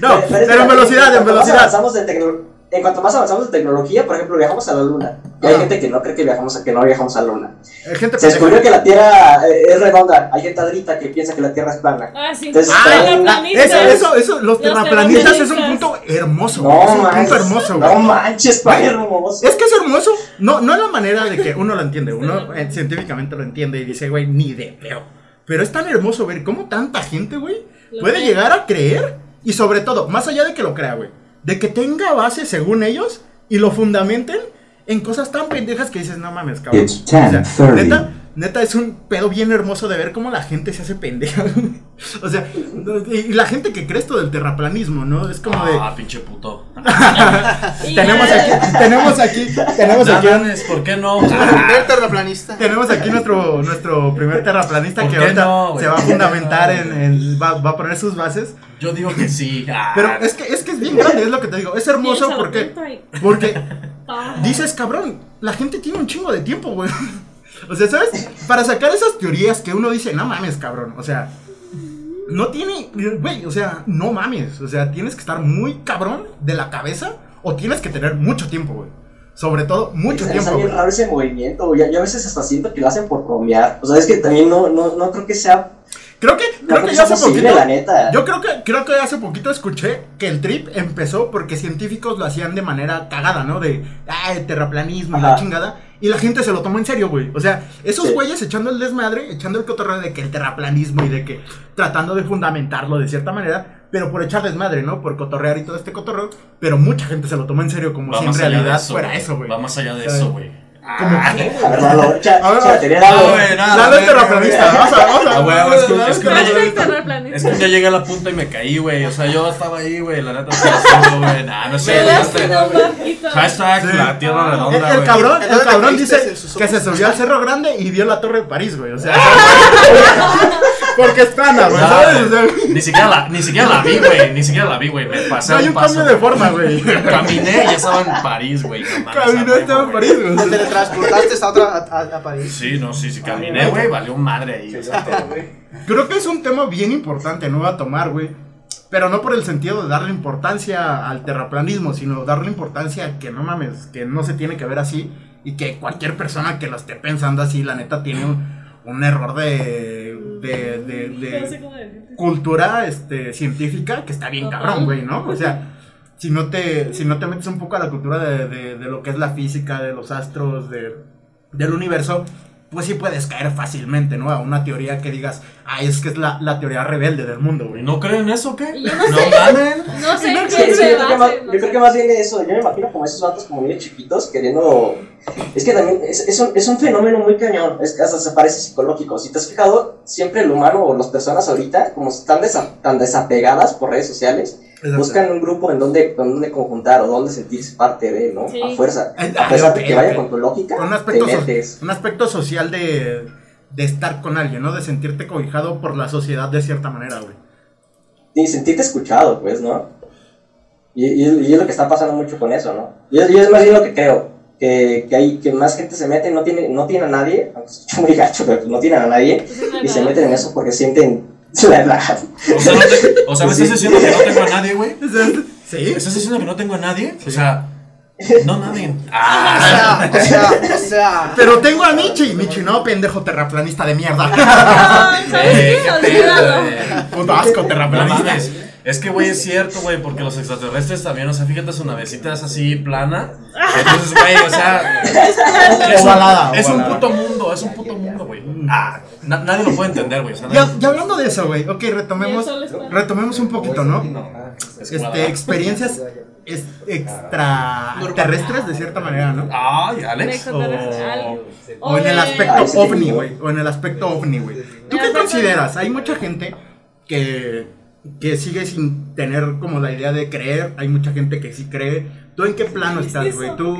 [SPEAKER 2] No, pero en velocidad, en velocidad.
[SPEAKER 4] avanzamos de tecno- en cuanto más avanzamos de tecnología, por ejemplo, viajamos a la luna. Y hay
[SPEAKER 2] Ajá.
[SPEAKER 4] gente que no cree que viajamos a, que no viajamos a la luna.
[SPEAKER 2] Gente
[SPEAKER 4] Se descubrió que la Tierra eh, es redonda. Hay gente adrita que piensa que la Tierra es plana.
[SPEAKER 6] Ah, sí.
[SPEAKER 4] Entonces,
[SPEAKER 2] Ah,
[SPEAKER 6] Terraplanistas.
[SPEAKER 2] eso, eso, eso, los
[SPEAKER 6] Los
[SPEAKER 2] terraplanistas es un punto hermoso.
[SPEAKER 4] No,
[SPEAKER 2] es un
[SPEAKER 4] manches,
[SPEAKER 2] punto hermoso,
[SPEAKER 4] no
[SPEAKER 2] güey.
[SPEAKER 4] manches, pa' hermoso.
[SPEAKER 2] Es que es hermoso. No, no es la manera de que uno lo entiende. Uno eh, científicamente lo entiende y dice, güey, ni de feo. Pero es tan hermoso ver cómo tanta gente, güey,
[SPEAKER 6] Lo
[SPEAKER 2] puede llegar a creer. Y sobre todo, más allá de que lo crea, güey, de que tenga base según ellos y lo fundamenten en cosas tan pendejas que dices, no mames, cabrón.
[SPEAKER 8] It's 10:30.
[SPEAKER 2] neta, neta, es un pedo bien hermoso de ver cómo la gente se hace pendeja. o sea, y la gente que cree esto del terraplanismo, ¿no? Es como de.
[SPEAKER 1] Ah, pinche puto.
[SPEAKER 2] Tenemos aquí, tenemos aquí, tenemos aquí,
[SPEAKER 1] Danes, ¿por qué no?
[SPEAKER 5] Primer terraplanista.
[SPEAKER 2] tenemos aquí nuestro, nuestro primer terraplanista
[SPEAKER 1] ¿Por
[SPEAKER 2] que ahorita
[SPEAKER 1] no,
[SPEAKER 2] se va a
[SPEAKER 1] ¿Por qué
[SPEAKER 2] fundamentar
[SPEAKER 1] no,
[SPEAKER 2] en, en- va, va a poner sus bases.
[SPEAKER 1] Yo digo que sí. Ah,
[SPEAKER 2] Pero es que, es que es bien grande, es lo que te digo. Es hermoso porque, porque
[SPEAKER 6] Ah.
[SPEAKER 2] dices, cabrón, la gente tiene un chingo de tiempo, güey. O sea, ¿sabes? Para sacar esas teorías que uno dice, no mames, cabrón. O sea, no tiene, güey, o sea, no mames. O sea, tienes que estar muy cabrón de la cabeza o tienes que tener mucho tiempo, güey. Sobre todo, mucho
[SPEAKER 4] Está-
[SPEAKER 2] tiempo,
[SPEAKER 4] bien
[SPEAKER 2] güey.
[SPEAKER 4] raro ese movimiento, güey. Yo, yo a veces hasta siento que lo hacen por bromear. O sea, es que también no, no, no creo que sea.
[SPEAKER 2] Creo que,
[SPEAKER 4] No
[SPEAKER 2] creo que ya hace
[SPEAKER 4] posible,
[SPEAKER 2] poquito.
[SPEAKER 4] la neta.
[SPEAKER 2] Yo creo que, creo que hace poquito escuché que el trip empezó porque científicos lo hacían de manera cagada, ¿no? De, ah, el terraplanismo y la chingada. Y la gente se lo tomó en serio, güey. O sea, esos
[SPEAKER 4] Sí.
[SPEAKER 2] güeyes echando el desmadre, echando el cotorreo de que el terraplanismo y de que tratando de fundamentarlo de cierta manera, pero por echar desmadre, ¿no? Por cotorrear y todo este cotorreo. Pero mucha gente se lo tomó en serio como
[SPEAKER 1] va
[SPEAKER 2] si en realidad
[SPEAKER 1] eso,
[SPEAKER 2] fuera
[SPEAKER 1] güey.
[SPEAKER 2] eso, güey.
[SPEAKER 1] Va más allá de
[SPEAKER 2] ¿Sabes?
[SPEAKER 1] eso, güey.
[SPEAKER 2] Como
[SPEAKER 1] Ah,
[SPEAKER 2] que-
[SPEAKER 4] A ver, Lalo, echa,
[SPEAKER 2] A ver,
[SPEAKER 4] echa, tener
[SPEAKER 1] no,
[SPEAKER 4] algo.
[SPEAKER 1] güey, nada,
[SPEAKER 2] Lalo es terraplanista. Vamos a, vamos a.
[SPEAKER 1] Ah, es que-
[SPEAKER 2] Lalo
[SPEAKER 1] es que-
[SPEAKER 6] terraplanista.
[SPEAKER 1] Es que día llegué a la punta y me caí, güey. O sea, yo estaba ahí, güey. La neta, güey. Nah, no sé. Hashtag la tierra
[SPEAKER 2] El,
[SPEAKER 1] redonda,
[SPEAKER 2] el cabrón,
[SPEAKER 5] ¿En
[SPEAKER 2] el cabrón dice
[SPEAKER 5] ¿En sus
[SPEAKER 2] que se subió al Cerro Grande y vio la Torre de París, güey. O sea, porque es plana, güey,
[SPEAKER 1] No,
[SPEAKER 2] ¿sabes? O sea,
[SPEAKER 1] Ni siquiera la, ni siquiera la vi, güey. Ni siquiera la vi, güey. Me pasé
[SPEAKER 2] no hay
[SPEAKER 1] un
[SPEAKER 2] un
[SPEAKER 1] paso.
[SPEAKER 2] cambio de forma, güey.
[SPEAKER 1] Caminé y ya estaba en París, güey. No mames,
[SPEAKER 2] Caminó
[SPEAKER 1] a
[SPEAKER 2] estaba en
[SPEAKER 1] huevo,
[SPEAKER 2] París, güey.
[SPEAKER 5] Te teletransportaste a otra a, a- a París.
[SPEAKER 1] Sí, no, sí, sí. Caminé, güey. Valió madre ahí. o sea, todo, güey.
[SPEAKER 2] Creo que es un tema bien importante, ¿no? A tomar, güey. Pero no por el sentido de darle importancia al terraplanismo, sino darle importancia a que no mames, que no se tiene que ver así y que cualquier persona que lo esté pensando así, la neta, tiene un, un error de de, de, de cultura este, científica que está bien cabrón, güey, ¿no? O sea, si no te, si no te metes un poco a la cultura de, de, de lo que es la física, de los astros, de, del universo, pues sí puedes caer fácilmente, ¿no? A una teoría que digas, ah, es que es la, la teoría rebelde del mundo, güey.
[SPEAKER 1] ¿No creen eso o qué?
[SPEAKER 6] Yo no
[SPEAKER 1] No
[SPEAKER 6] sé.
[SPEAKER 1] mamen.
[SPEAKER 6] No sé
[SPEAKER 4] yo, creo que más, yo creo que más bien eso, yo me imagino como esos vatos como niños chiquitos queriendo... Es que también es, es, un, es un fenómeno muy cañón, es que hasta se parece psicológico. Si te has fijado, siempre el humano o las personas ahorita, como están desa- tan desapegadas por redes sociales. Buscan un grupo en donde, en donde conjuntar o donde sentirse parte de, ¿no?
[SPEAKER 6] Sí.
[SPEAKER 4] A fuerza. A pesar de que vaya con tu lógica,
[SPEAKER 2] Con un
[SPEAKER 4] te
[SPEAKER 2] aspecto, so-
[SPEAKER 4] metes.
[SPEAKER 2] un aspecto social de, de estar con alguien, ¿no? De sentirte cobijado por la sociedad de cierta manera, güey.
[SPEAKER 4] Y sentirte escuchado, pues, ¿no? Y, y, y es lo que está pasando mucho con eso, ¿no? Y es, y es más bien lo que creo, que, que, hay, que más gente se mete no tiene, no tiene a nadie, muy gacho, pero no tiene a nadie,
[SPEAKER 6] Pues
[SPEAKER 4] y se meten en eso porque sienten la edad.
[SPEAKER 1] O sea, no te- o sea, ¿me estás diciendo que no tengo a nadie, güey?
[SPEAKER 2] Sí.
[SPEAKER 1] ¿Estás diciendo que no tengo a nadie? O sea, no.
[SPEAKER 5] O
[SPEAKER 1] Ah,
[SPEAKER 5] sea, o sea, o sea.
[SPEAKER 2] Pero tengo a Michi. Michi, no, pendejo terraplanista de mierda.
[SPEAKER 6] Ah, ¿sabes
[SPEAKER 1] Eh,
[SPEAKER 6] qué?
[SPEAKER 1] qué pedo,
[SPEAKER 6] Olvídalo.
[SPEAKER 1] güey.
[SPEAKER 2] Puto asco
[SPEAKER 1] No
[SPEAKER 2] terraplanista.
[SPEAKER 1] Es que, güey, es cierto, güey, porque los extraterrestres también, o sea, fíjate, su navecita es así plana. Entonces, güey, o sea. Es un,
[SPEAKER 2] Ovalada,
[SPEAKER 1] es un
[SPEAKER 2] ovalada.
[SPEAKER 1] puto mundo, es un puto mundo, güey. Ah, na- nadie lo puede entender, güey. O sea,
[SPEAKER 2] Ya,
[SPEAKER 1] nadie-
[SPEAKER 2] ya hablando de eso, güey. Ok, retomemos. Retomemos un poquito, ¿no?
[SPEAKER 1] es
[SPEAKER 2] Este, experiencias es- extraterrestres de cierta manera, ¿no?
[SPEAKER 1] Ay, Alex.
[SPEAKER 6] Extraterrestre.
[SPEAKER 2] O en el aspecto ovni, güey. O en el aspecto ovni, güey. ¿Tú qué consideras? Hay mucha gente que, que sigue sin tener como la idea de creer. Hay mucha gente que sí cree. ¿Tú en qué plano estás, güey? Tú,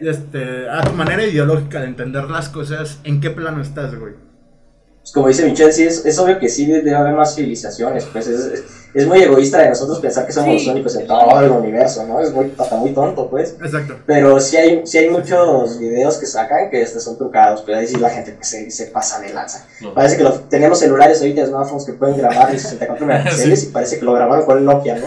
[SPEAKER 2] este, a tu manera ideológica de entender las cosas, ¿en qué plano estás, güey?
[SPEAKER 4] Pues como dice Michelle, sí, es, es obvio que sí debe haber más civilizaciones, pues es, es, muy egoísta de nosotros pensar que somos
[SPEAKER 6] Sí.
[SPEAKER 4] los únicos en todo el universo, ¿no? Es muy, hasta muy tonto, pues.
[SPEAKER 2] Exacto.
[SPEAKER 4] Pero sí hay, sí hay muchos videos que sacan que este son trucados, pero ahí sí la gente pues, se, se pasa de lanza.
[SPEAKER 1] No.
[SPEAKER 4] Parece que lo- tenemos celulares ahorita, smartphones que pueden grabar en 64 megapíxeles y parece que lo grabaron con el Nokia, ¿no?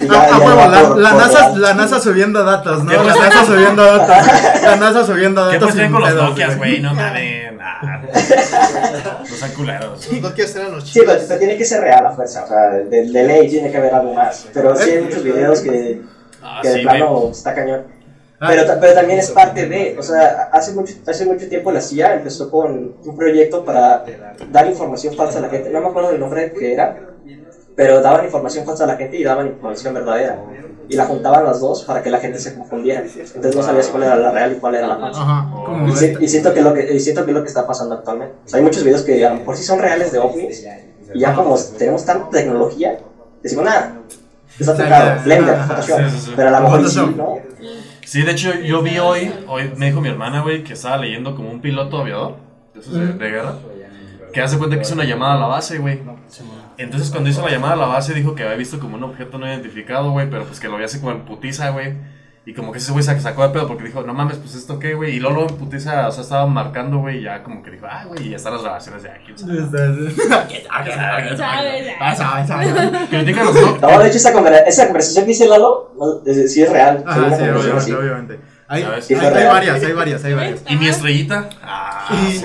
[SPEAKER 4] Y ya-
[SPEAKER 2] Ah,
[SPEAKER 4] ya
[SPEAKER 2] ah, la,
[SPEAKER 4] por-
[SPEAKER 2] la
[SPEAKER 4] por
[SPEAKER 2] NASA, la NASA subiendo datos, ¿no?
[SPEAKER 1] ¿Qué
[SPEAKER 2] La? NASA subiendo datos. La NASA subiendo
[SPEAKER 1] ¿Qué
[SPEAKER 2] datos.
[SPEAKER 1] pues
[SPEAKER 2] sin
[SPEAKER 1] con los
[SPEAKER 2] pedos,
[SPEAKER 1] Nokias, güey? No mamen. Ah. No sean culeros.
[SPEAKER 5] No quiero ser los
[SPEAKER 4] Sí, pero, pero tiene que ser real a fuerza, o sea, de, de ley tiene que haber algo más. Pero sí hay muchos videos que,
[SPEAKER 1] Ah,
[SPEAKER 4] que de plano está cañón.
[SPEAKER 2] Ah,
[SPEAKER 4] Pero, pero también es parte de, o sea, hace mucho, hace mucho tiempo la CIA empezó con un proyecto para dar información falsa a la gente. No me acuerdo del nombre que era, pero daban información falsa a la gente y daban información verdadera. Y la juntaban las dos para que la gente se confundiera. Entonces no sabías cuál era la real y cuál era la falsa. Y, si- y siento que lo que y siento que es lo que está pasando actualmente. O sea, hay muchos videos que a lo mejor sí son reales de ovnis y ya como tenemos tanta tecnología, decimos nada. Está tocado, Blender, Photoshop.
[SPEAKER 1] sí, sí, sí.
[SPEAKER 4] Pero a lo mejor sí. ¿no?
[SPEAKER 1] Sí, de hecho, yo vi hoy, hoy me dijo mi hermana, güey, que estaba leyendo como un piloto aviador, de, de guerra, que hace cuenta que hizo una llamada a la base, güey. Entonces, cuando hizo la llamada a la base, dijo que había visto como un objeto no identificado, güey, pero pues que lo había así como en putiza, güey. Y como que ese güey se sacó de pedo porque dijo, no mames, pues esto qué, güey. Y luego en putiza, o sea, estaba marcando, güey, y ya como que dijo, ah, güey, y ya están las grabaciones de aquí.
[SPEAKER 2] Ah,
[SPEAKER 1] no.
[SPEAKER 4] No, de hecho, esa, conver- esa conversación que dice no, es- sí es real.
[SPEAKER 2] Ajá, sí, obviamente, obviamente. Hay, hay- hay varias, hay varias, hay varias.
[SPEAKER 1] ¿Y mi estrellita? Ah,
[SPEAKER 2] Y-
[SPEAKER 1] sí,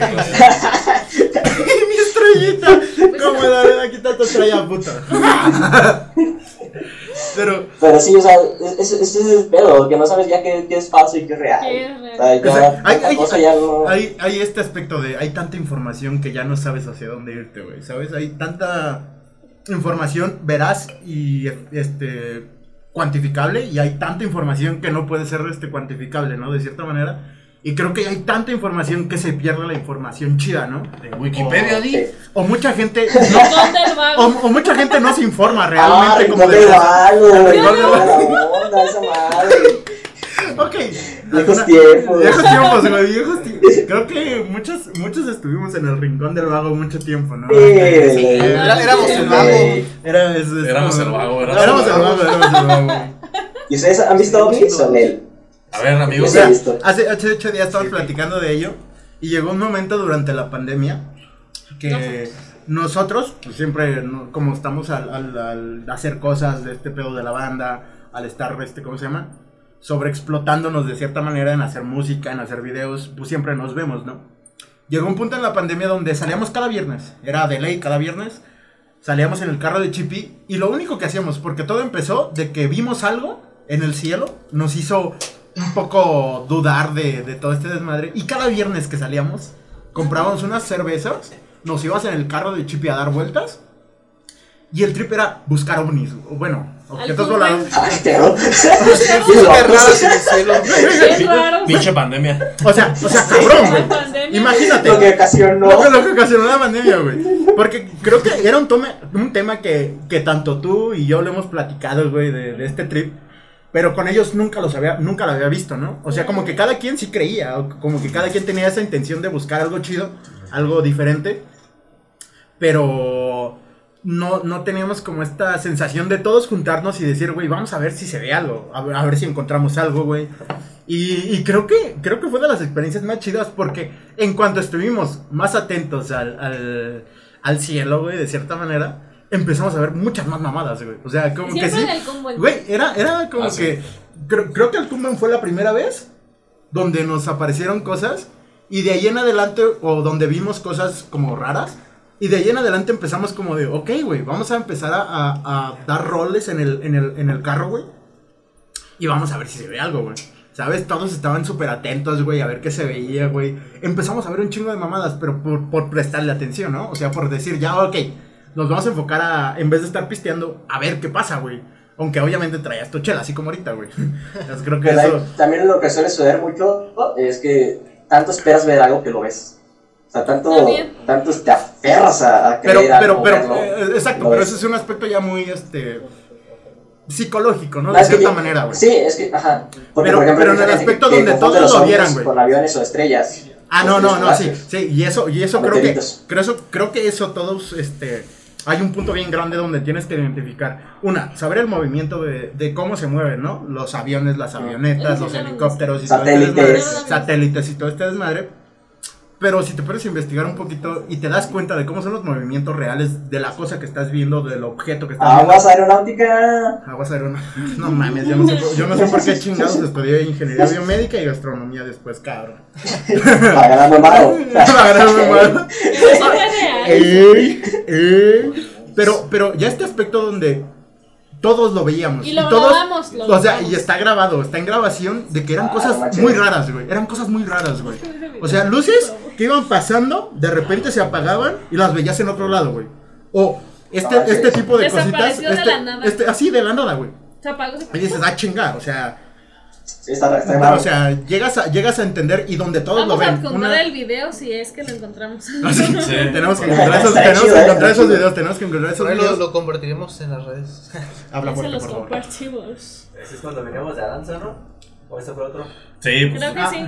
[SPEAKER 2] Mi estrellita. ¿Cómo la verdad quita tu estrella, puta? Pero,
[SPEAKER 4] Pero sí, o sea, ese es, es, es el pedo, que no sabes ya qué, qué es falso y qué es real.
[SPEAKER 2] Hay este aspecto de. Hay tanta información que ya no sabes hacia dónde irte, güey. ¿Sabes? Hay tanta información veraz y este cuantificable y hay tanta información que no puede ser este cuantificable, ¿no? De cierta manera. Y creo que hay tanta información que se pierde la información chida, ¿no?
[SPEAKER 1] En Wikipedia, di.
[SPEAKER 4] Sí.
[SPEAKER 2] O mucha gente no,
[SPEAKER 6] ¿Dónde el vago?
[SPEAKER 2] o, o mucha gente no se informa
[SPEAKER 4] Ah,
[SPEAKER 2] realmente como
[SPEAKER 4] Rincón de
[SPEAKER 2] debería.
[SPEAKER 4] Vago,
[SPEAKER 2] El
[SPEAKER 4] güey,
[SPEAKER 2] Rincón de
[SPEAKER 4] la onda, esa madre.
[SPEAKER 2] Ok.
[SPEAKER 4] Viejos tiempos.
[SPEAKER 2] Viejos tiempos, güey, viejos tiempos. Creo que muchos, muchos estuvimos en el rincón del vago mucho tiempo, ¿no?
[SPEAKER 4] Sí,
[SPEAKER 2] Sí.
[SPEAKER 5] Era- éramos el vago.
[SPEAKER 2] Era, es- es
[SPEAKER 1] Éramos
[SPEAKER 2] como-
[SPEAKER 1] el vago, éramos
[SPEAKER 2] Éramos
[SPEAKER 1] el
[SPEAKER 2] el vago, éramos el vago.
[SPEAKER 4] ¿Y ustedes han visto ovnis o él?
[SPEAKER 1] A ver, amigos,
[SPEAKER 2] O sea, hace, hace ocho días estábamos platicando de ello y llegó un momento durante la pandemia que nosotros, pues, siempre, no- como estamos al, al- al hacer cosas de este pedo de la banda, al estar, este, ¿cómo se llama? Sobreexplotándonos de cierta manera en hacer música, en hacer videos, pues siempre nos vemos, ¿no? llegó un punto en la pandemia donde salíamos cada viernes, era de ley cada viernes, salíamos en el carro de Chippy y lo único que hacíamos, porque todo empezó de que vimos algo en el cielo, nos hizo un poco dudar de, de todo este desmadre y cada viernes que salíamos comprábamos unas cervezas, nos íbamos en el carro de Chippy a dar vueltas y el trip era buscar ovnis, o bueno, objetos
[SPEAKER 6] Algún
[SPEAKER 2] voladores.
[SPEAKER 4] Ay.
[SPEAKER 1] Pinche pandemia.
[SPEAKER 2] O sea, o sea, cabrón, güey. Imagínate.
[SPEAKER 4] Lo que ocasionó.
[SPEAKER 2] Lo que, lo que ocasionó la pandemia, güey. Porque creo que era un, tome- un tema que, que tanto tú y yo lo hemos platicado, güey, de, de este trip. Pero con ellos nunca los había, nunca lo había visto, ¿no? O sea, como que cada quien sí creía, como que cada quien tenía esa intención de buscar algo chido, algo diferente. Pero no, no teníamos como esta sensación de todos juntarnos y decir, güey, vamos a ver si se ve algo, a ver, a ver si encontramos algo, güey. Y, y creo que creo que fue de las experiencias más chidas porque en cuanto estuvimos más atentos al, al, al cielo, güey, de cierta manera, empezamos a ver muchas más mamadas, güey. O sea, como que
[SPEAKER 6] Siempre
[SPEAKER 2] sí.
[SPEAKER 6] en el combo. el-
[SPEAKER 2] Güey, era, era como
[SPEAKER 1] Ah, sí.
[SPEAKER 2] que. Creo, creo que el Cumben fue la primera vez donde nos aparecieron cosas. Y de ahí en adelante, o donde vimos cosas como raras. Y de ahí en adelante empezamos como de, ok, güey, vamos a empezar a, a- a dar roles en el, en el, en el carro, güey. Y vamos a ver si se ve algo, güey. ¿Sabes? Todos estaban súper atentos, güey, a ver qué se veía, güey. Empezamos a ver un chingo de mamadas, pero por, por prestarle atención, ¿no? O sea, por decir, ya, ok, nos vamos a enfocar a, en vez de estar pisteando, a ver qué pasa, güey. Aunque obviamente traías tu chela, así como ahorita, güey. Entonces creo que
[SPEAKER 4] Pero
[SPEAKER 2] eso...
[SPEAKER 4] también lo que suele suceder mucho es que tanto esperas ver algo que lo ves. O sea, tanto, tanto te aferras a, a
[SPEAKER 2] Pero,
[SPEAKER 4] creer
[SPEAKER 2] pero,
[SPEAKER 4] algo,
[SPEAKER 2] pero,
[SPEAKER 4] verlo,
[SPEAKER 2] eh, exacto, pero
[SPEAKER 4] ves.
[SPEAKER 2] ese es un aspecto ya muy, este... Psicológico, ¿no?
[SPEAKER 4] No,
[SPEAKER 2] De cierta
[SPEAKER 4] yo-
[SPEAKER 2] manera, güey.
[SPEAKER 4] Sí, es que, ajá. Porque,
[SPEAKER 2] Pero-
[SPEAKER 4] por ejemplo,
[SPEAKER 2] pero en el aspecto
[SPEAKER 4] que
[SPEAKER 2] donde todos lo vieran, güey.
[SPEAKER 4] Con aviones o estrellas.
[SPEAKER 2] Ah, no, no, no, sí, sí, y eso, y eso creo que, creo, eso, creo que eso todos, este, hay un punto bien grande donde tienes que identificar, una, saber el movimiento de, de cómo se mueven, ¿no? Los aviones, las avionetas, los helicópteros y todo este
[SPEAKER 4] Satélites.
[SPEAKER 2] satélites y todo este desmadre, pero si te puedes investigar un poquito y te das cuenta de cómo son los movimientos reales de la cosa que estás viendo, del objeto que estás viendo.
[SPEAKER 4] Aguas aeronáutica.
[SPEAKER 2] Aguas aeronáuticas. No mames, yo no, sé, por- yo no sé por qué chingados estudié ingeniería biomédica y gastronomía después, cabrón.
[SPEAKER 4] Para ganar muy malo.
[SPEAKER 2] Para ganarme mal.
[SPEAKER 6] Eso fue real.
[SPEAKER 2] Ey, ey. Pero, pero ya este aspecto donde todos lo veíamos.
[SPEAKER 6] Y lo
[SPEAKER 2] todos,
[SPEAKER 6] grabamos, lo
[SPEAKER 2] O sea,
[SPEAKER 6] grabamos.
[SPEAKER 2] y está grabado, está en grabación de que eran
[SPEAKER 4] Ah,
[SPEAKER 2] cosas muy raras, güey. Eran cosas muy raras, güey. O sea, luces que iban pasando, de repente se apagaban y las veías en otro lado, güey. O este,
[SPEAKER 4] manches.
[SPEAKER 2] este tipo de cositas.
[SPEAKER 6] Desapareció de
[SPEAKER 2] Este,
[SPEAKER 6] la nada.
[SPEAKER 2] este, así de la nada, güey.
[SPEAKER 6] Se apagó, se
[SPEAKER 2] Y
[SPEAKER 6] apagó.
[SPEAKER 2] dices, ah, chinga, o sea,
[SPEAKER 4] Sí, está, está
[SPEAKER 2] no,
[SPEAKER 4] raro.
[SPEAKER 2] o sea, llegas a, llegas a entender y donde todos
[SPEAKER 6] Vamos
[SPEAKER 2] lo
[SPEAKER 6] a
[SPEAKER 2] ven.
[SPEAKER 6] contar
[SPEAKER 2] una-
[SPEAKER 6] el video si es que lo encontramos.
[SPEAKER 2] Ah, sí,
[SPEAKER 1] Sí.
[SPEAKER 2] Tenemos que encontrar esos, tenemos
[SPEAKER 4] chido,
[SPEAKER 2] que
[SPEAKER 4] eh,
[SPEAKER 2] encontrar esos videos, tenemos que encontrar esos
[SPEAKER 5] ahí lo,
[SPEAKER 2] videos.
[SPEAKER 5] lo convertiremos en las redes.
[SPEAKER 2] Habla
[SPEAKER 6] se
[SPEAKER 2] fuerte,
[SPEAKER 6] los
[SPEAKER 2] por favor.
[SPEAKER 6] compartimos.
[SPEAKER 7] Ese es cuando veníamos de Aranza, ¿no? ¿O ese fue otro?
[SPEAKER 1] Sí, pues.
[SPEAKER 6] Creo que
[SPEAKER 2] Ah,
[SPEAKER 6] sí.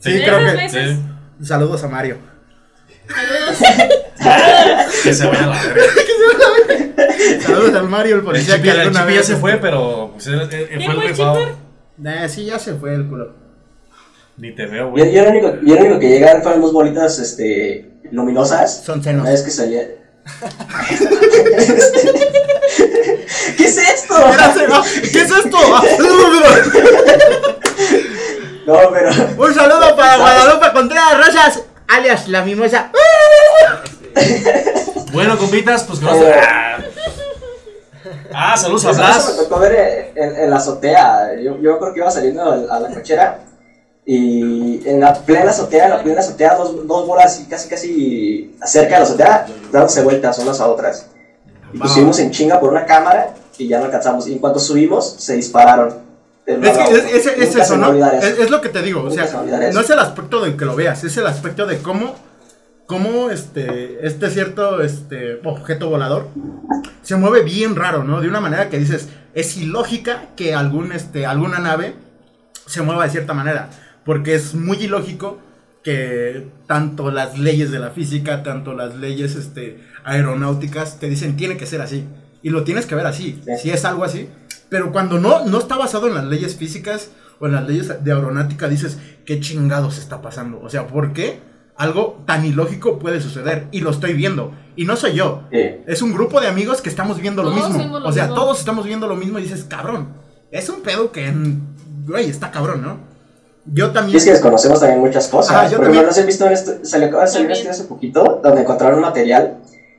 [SPEAKER 2] Sí,
[SPEAKER 6] De
[SPEAKER 2] creo que.
[SPEAKER 1] Sí.
[SPEAKER 2] Saludos a Mario.
[SPEAKER 6] Saludos.
[SPEAKER 1] Que se vaya a la verga.
[SPEAKER 2] Saludos al Mario, el
[SPEAKER 1] El
[SPEAKER 2] policía
[SPEAKER 1] chipi,
[SPEAKER 2] que
[SPEAKER 1] el
[SPEAKER 2] alguna
[SPEAKER 1] ya
[SPEAKER 2] vez-
[SPEAKER 1] se fue, pero pues, él- él- él
[SPEAKER 6] ¿Quién
[SPEAKER 1] fue el
[SPEAKER 6] fue el
[SPEAKER 1] rifado.
[SPEAKER 2] Nah, sí, ya se fue el culo.
[SPEAKER 1] Ni te veo,
[SPEAKER 4] Yo,
[SPEAKER 1] güey.
[SPEAKER 4] yo, lo único, yo lo único que ver fueron dos bolitas este, luminosas.
[SPEAKER 2] Son senos.
[SPEAKER 4] Una vez que salía. ¿Qué es esto?
[SPEAKER 2] ¿Qué es esto? Ah,
[SPEAKER 4] No, pero.
[SPEAKER 2] Un saludo para Guadalupe Contreras Rosas, alias la mimosa.
[SPEAKER 1] Bueno, compitas, pues que vamos a. Ah, saludos a
[SPEAKER 4] eso me
[SPEAKER 1] Blas.
[SPEAKER 4] tocó ver en, en la azotea. Yo, yo creo que iba saliendo a, la cochera. Y en la plena azotea, en la plena azotea, dos, dos bolas casi, casi cerca de la azotea, dándose vueltas unas a otras. Y
[SPEAKER 2] Va.
[SPEAKER 4] subimos en chinga por una cámara y ya no alcanzamos. Y en cuanto subimos, se dispararon.
[SPEAKER 2] Es que es, es- es eso, ¿no?
[SPEAKER 4] eso.
[SPEAKER 2] Es, lo que te digo, o sea,
[SPEAKER 4] se
[SPEAKER 2] no es el aspecto de que lo veas, es el aspecto de cómo, cómo este, este cierto este, objeto volador se mueve bien raro, ¿no? De una manera que dices, es ilógica que algún, este, alguna nave se mueva de cierta manera, porque es muy ilógico que tanto las leyes de la física, tanto las leyes este, aeronáuticas te dicen tiene que ser así. Y lo tienes que ver así,
[SPEAKER 4] Sí.
[SPEAKER 2] si es algo así. Pero cuando no, no está basado en las leyes físicas o en las leyes de aeronáutica, dices, ¿qué chingados está pasando? O sea, ¿por qué algo tan ilógico puede suceder? Y lo estoy viendo. Y no soy yo.
[SPEAKER 4] Sí.
[SPEAKER 2] Es un grupo de amigos que estamos viendo lo mismo.
[SPEAKER 6] lo
[SPEAKER 2] o sea,
[SPEAKER 6] mismo.
[SPEAKER 2] todos estamos viendo lo mismo y dices, cabrón. Es un pedo que, mm, güey, está cabrón, ¿no? Yo
[SPEAKER 4] Y
[SPEAKER 2] también.
[SPEAKER 4] es que desconocemos también muchas cosas.
[SPEAKER 2] Ah, yo
[SPEAKER 4] Por
[SPEAKER 2] también.
[SPEAKER 4] ejemplo, no sé, visto en esto, salió, acaba de salir estudio hace poquito donde encontraron un material,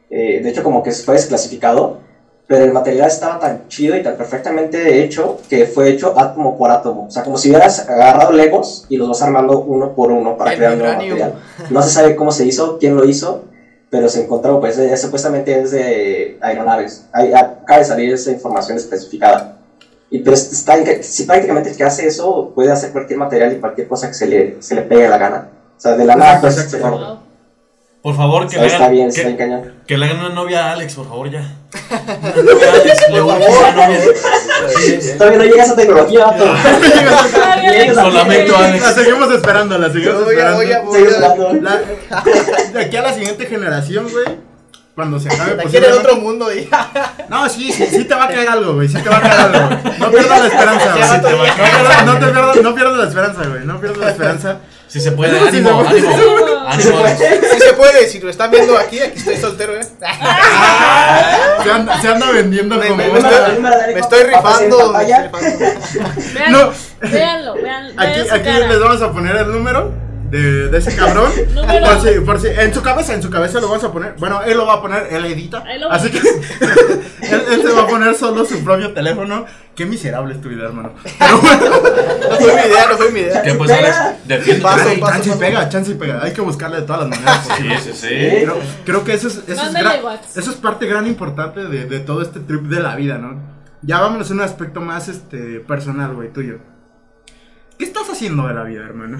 [SPEAKER 4] eh, de hecho como que fue desclasificado, pero el material estaba tan chido y tan perfectamente hecho que fue hecho átomo por átomo. O sea, como si hubieras agarrado legos y los vas armando uno por uno para
[SPEAKER 5] El
[SPEAKER 4] crear un nuevo material. No se sabe cómo se hizo, quién lo hizo, pero se encontró, pues eh, supuestamente es de aeronaves. Ahí acaba de salir esa información especificada. Y pero es- está, si prácticamente el que hace eso puede hacer cualquier material y cualquier cosa que se le, se le pegue la gana. O sea, de la nada,
[SPEAKER 2] Exacto,
[SPEAKER 4] pues,
[SPEAKER 2] exacto.
[SPEAKER 4] se-
[SPEAKER 6] Wow.
[SPEAKER 1] Por favor, que
[SPEAKER 4] está,
[SPEAKER 1] le
[SPEAKER 4] está
[SPEAKER 1] hagan,
[SPEAKER 4] bien, está bien
[SPEAKER 1] que,
[SPEAKER 4] cañón.
[SPEAKER 1] que le hagan una novia a Alex, por favor, ya. Una novia a Alex, le urge una novia.
[SPEAKER 4] Todavía no llega esa tecnología, vato.
[SPEAKER 1] Lo lamento,
[SPEAKER 2] La
[SPEAKER 1] Alex.
[SPEAKER 2] seguimos esperando, la seguimos
[SPEAKER 5] Voy
[SPEAKER 2] esperando.
[SPEAKER 5] voy a, voy
[SPEAKER 4] hablando.
[SPEAKER 2] La- de aquí a la siguiente generación, güey. Cuando se acabe, pues,
[SPEAKER 5] quiere otro mundo y
[SPEAKER 2] No, sí, sí, sí te va a caer algo, güey. Sí te va a caer algo. güey. No pierdas la esperanza, güey.
[SPEAKER 5] Sí te va a
[SPEAKER 2] No pierdas- No te pierdas, no pierdas la esperanza, güey. No pierdas la esperanza.
[SPEAKER 1] Si se puede, ánimo.
[SPEAKER 5] Sí se puede, si lo están viendo aquí, aquí estoy soltero, eh.
[SPEAKER 2] Se anda, se anda vendiendo
[SPEAKER 5] Me-
[SPEAKER 2] como
[SPEAKER 5] me- estoy- Me estoy rifando. me estoy rifando.
[SPEAKER 6] Vean,
[SPEAKER 2] No.
[SPEAKER 6] Véanlo, vean
[SPEAKER 2] Aquí, aquí les vamos a poner el número de, de ese cabrón. Por si, por si, en su cabeza, en su cabeza lo vamos a poner. Bueno, él lo va a poner, él edita.
[SPEAKER 6] Ahí lo va.
[SPEAKER 2] Así que él, él se va a poner solo su propio teléfono. Qué miserable es tu vida, hermano. Pero bueno,
[SPEAKER 5] No fue mi idea, no fue mi idea.
[SPEAKER 1] ¿Qué pues, Alex?
[SPEAKER 5] Paso, paso,
[SPEAKER 2] chance y
[SPEAKER 5] paso.
[SPEAKER 2] pega, chance y pega. Hay que buscarle de todas las maneras
[SPEAKER 1] Sí,
[SPEAKER 2] posibles.
[SPEAKER 1] sí, sí.
[SPEAKER 2] Creo, creo que eso es, eso, es gran-
[SPEAKER 6] WhatsApp.
[SPEAKER 2] eso es parte gran importante de, de todo este trip de la vida, ¿no? Ya vámonos a un aspecto más este personal, güey, tuyo. ¿Qué estás haciendo de la vida, hermano?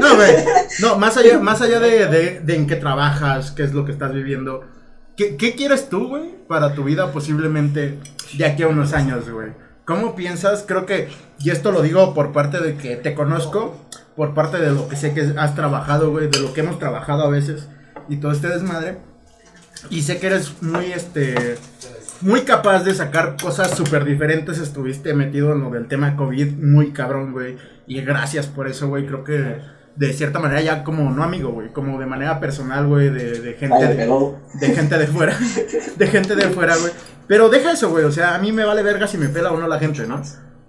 [SPEAKER 2] No, güey. No, más allá, más allá de, en qué trabajas, qué es lo que estás viviendo. ¿Qué, qué quieres tú, güey, para tu vida posiblemente de aquí a unos años, güey? ¿Cómo piensas? Creo que, y esto lo digo por parte de que te conozco, por parte de lo que sé que has trabajado, güey, de lo que hemos trabajado a veces y todo este desmadre. Y sé que eres muy, este, muy capaz de sacar cosas súper diferentes. Estuviste metido en lo del tema COVID muy cabrón, güey. Y gracias por eso, güey. Creo que de cierta manera ya como, no amigo, güey, como de manera personal, güey, de, de gente...
[SPEAKER 4] Ay,
[SPEAKER 2] de-
[SPEAKER 4] pero
[SPEAKER 2] de gente de fuera. De gente de fuera, güey. Pero deja eso, güey. O sea, a mí me vale verga si me pela o no la gente, ¿no?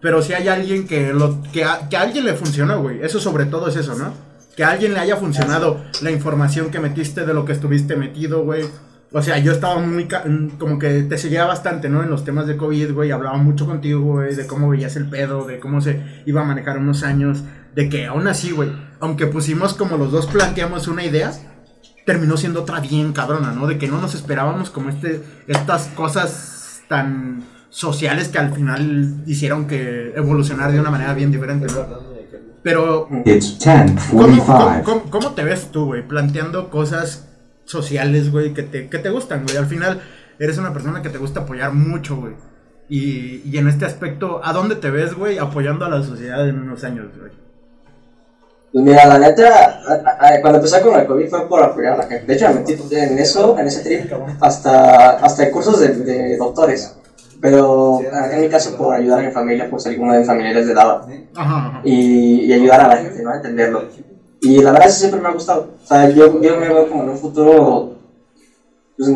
[SPEAKER 2] Pero si hay alguien que lo que a, que a alguien le funcionó, güey. Eso sobre todo es eso, ¿no? Que a alguien le haya funcionado la información que metiste de lo que estuviste metido, güey. O sea, yo estaba muy mm, como que te seguía bastante, ¿no? En los temas de COVID, güey, hablaba mucho contigo, güey, de cómo veías el pedo, de cómo se iba a manejar unos años, de que aún así, güey, aunque pusimos como los dos planteamos una idea, terminó siendo otra bien cabrona, ¿no? De que no nos esperábamos como este, estas cosas tan sociales que al final hicieron que evolucionar de una manera bien diferente, ¿no? Pero,
[SPEAKER 8] It's
[SPEAKER 2] ¿cómo,
[SPEAKER 8] 10:45.
[SPEAKER 2] cómo, cómo- cómo te ves tú, güey? Planteando cosas sociales, güey, que te, que te gustan, güey. Al final, eres una persona que te gusta apoyar mucho, güey. Y, y en este aspecto, ¿a dónde te ves, güey, apoyando a la sociedad en unos años, güey?
[SPEAKER 4] Pues mira, la neta, a- a- cuando empecé con el COVID fue por apoyar a la gente. De hecho, me metí en eso, en ese trip, hasta, hasta en cursos de, de doctores. Pero en mi caso, por ayudar a mi familia, pues alguno de mis familiares le daba. Y, y ayudar a la gente, ¿no? A entenderlo. Y la verdad, eso siempre me ha gustado. O sea, yo, yo me veo como en un futuro. Pues,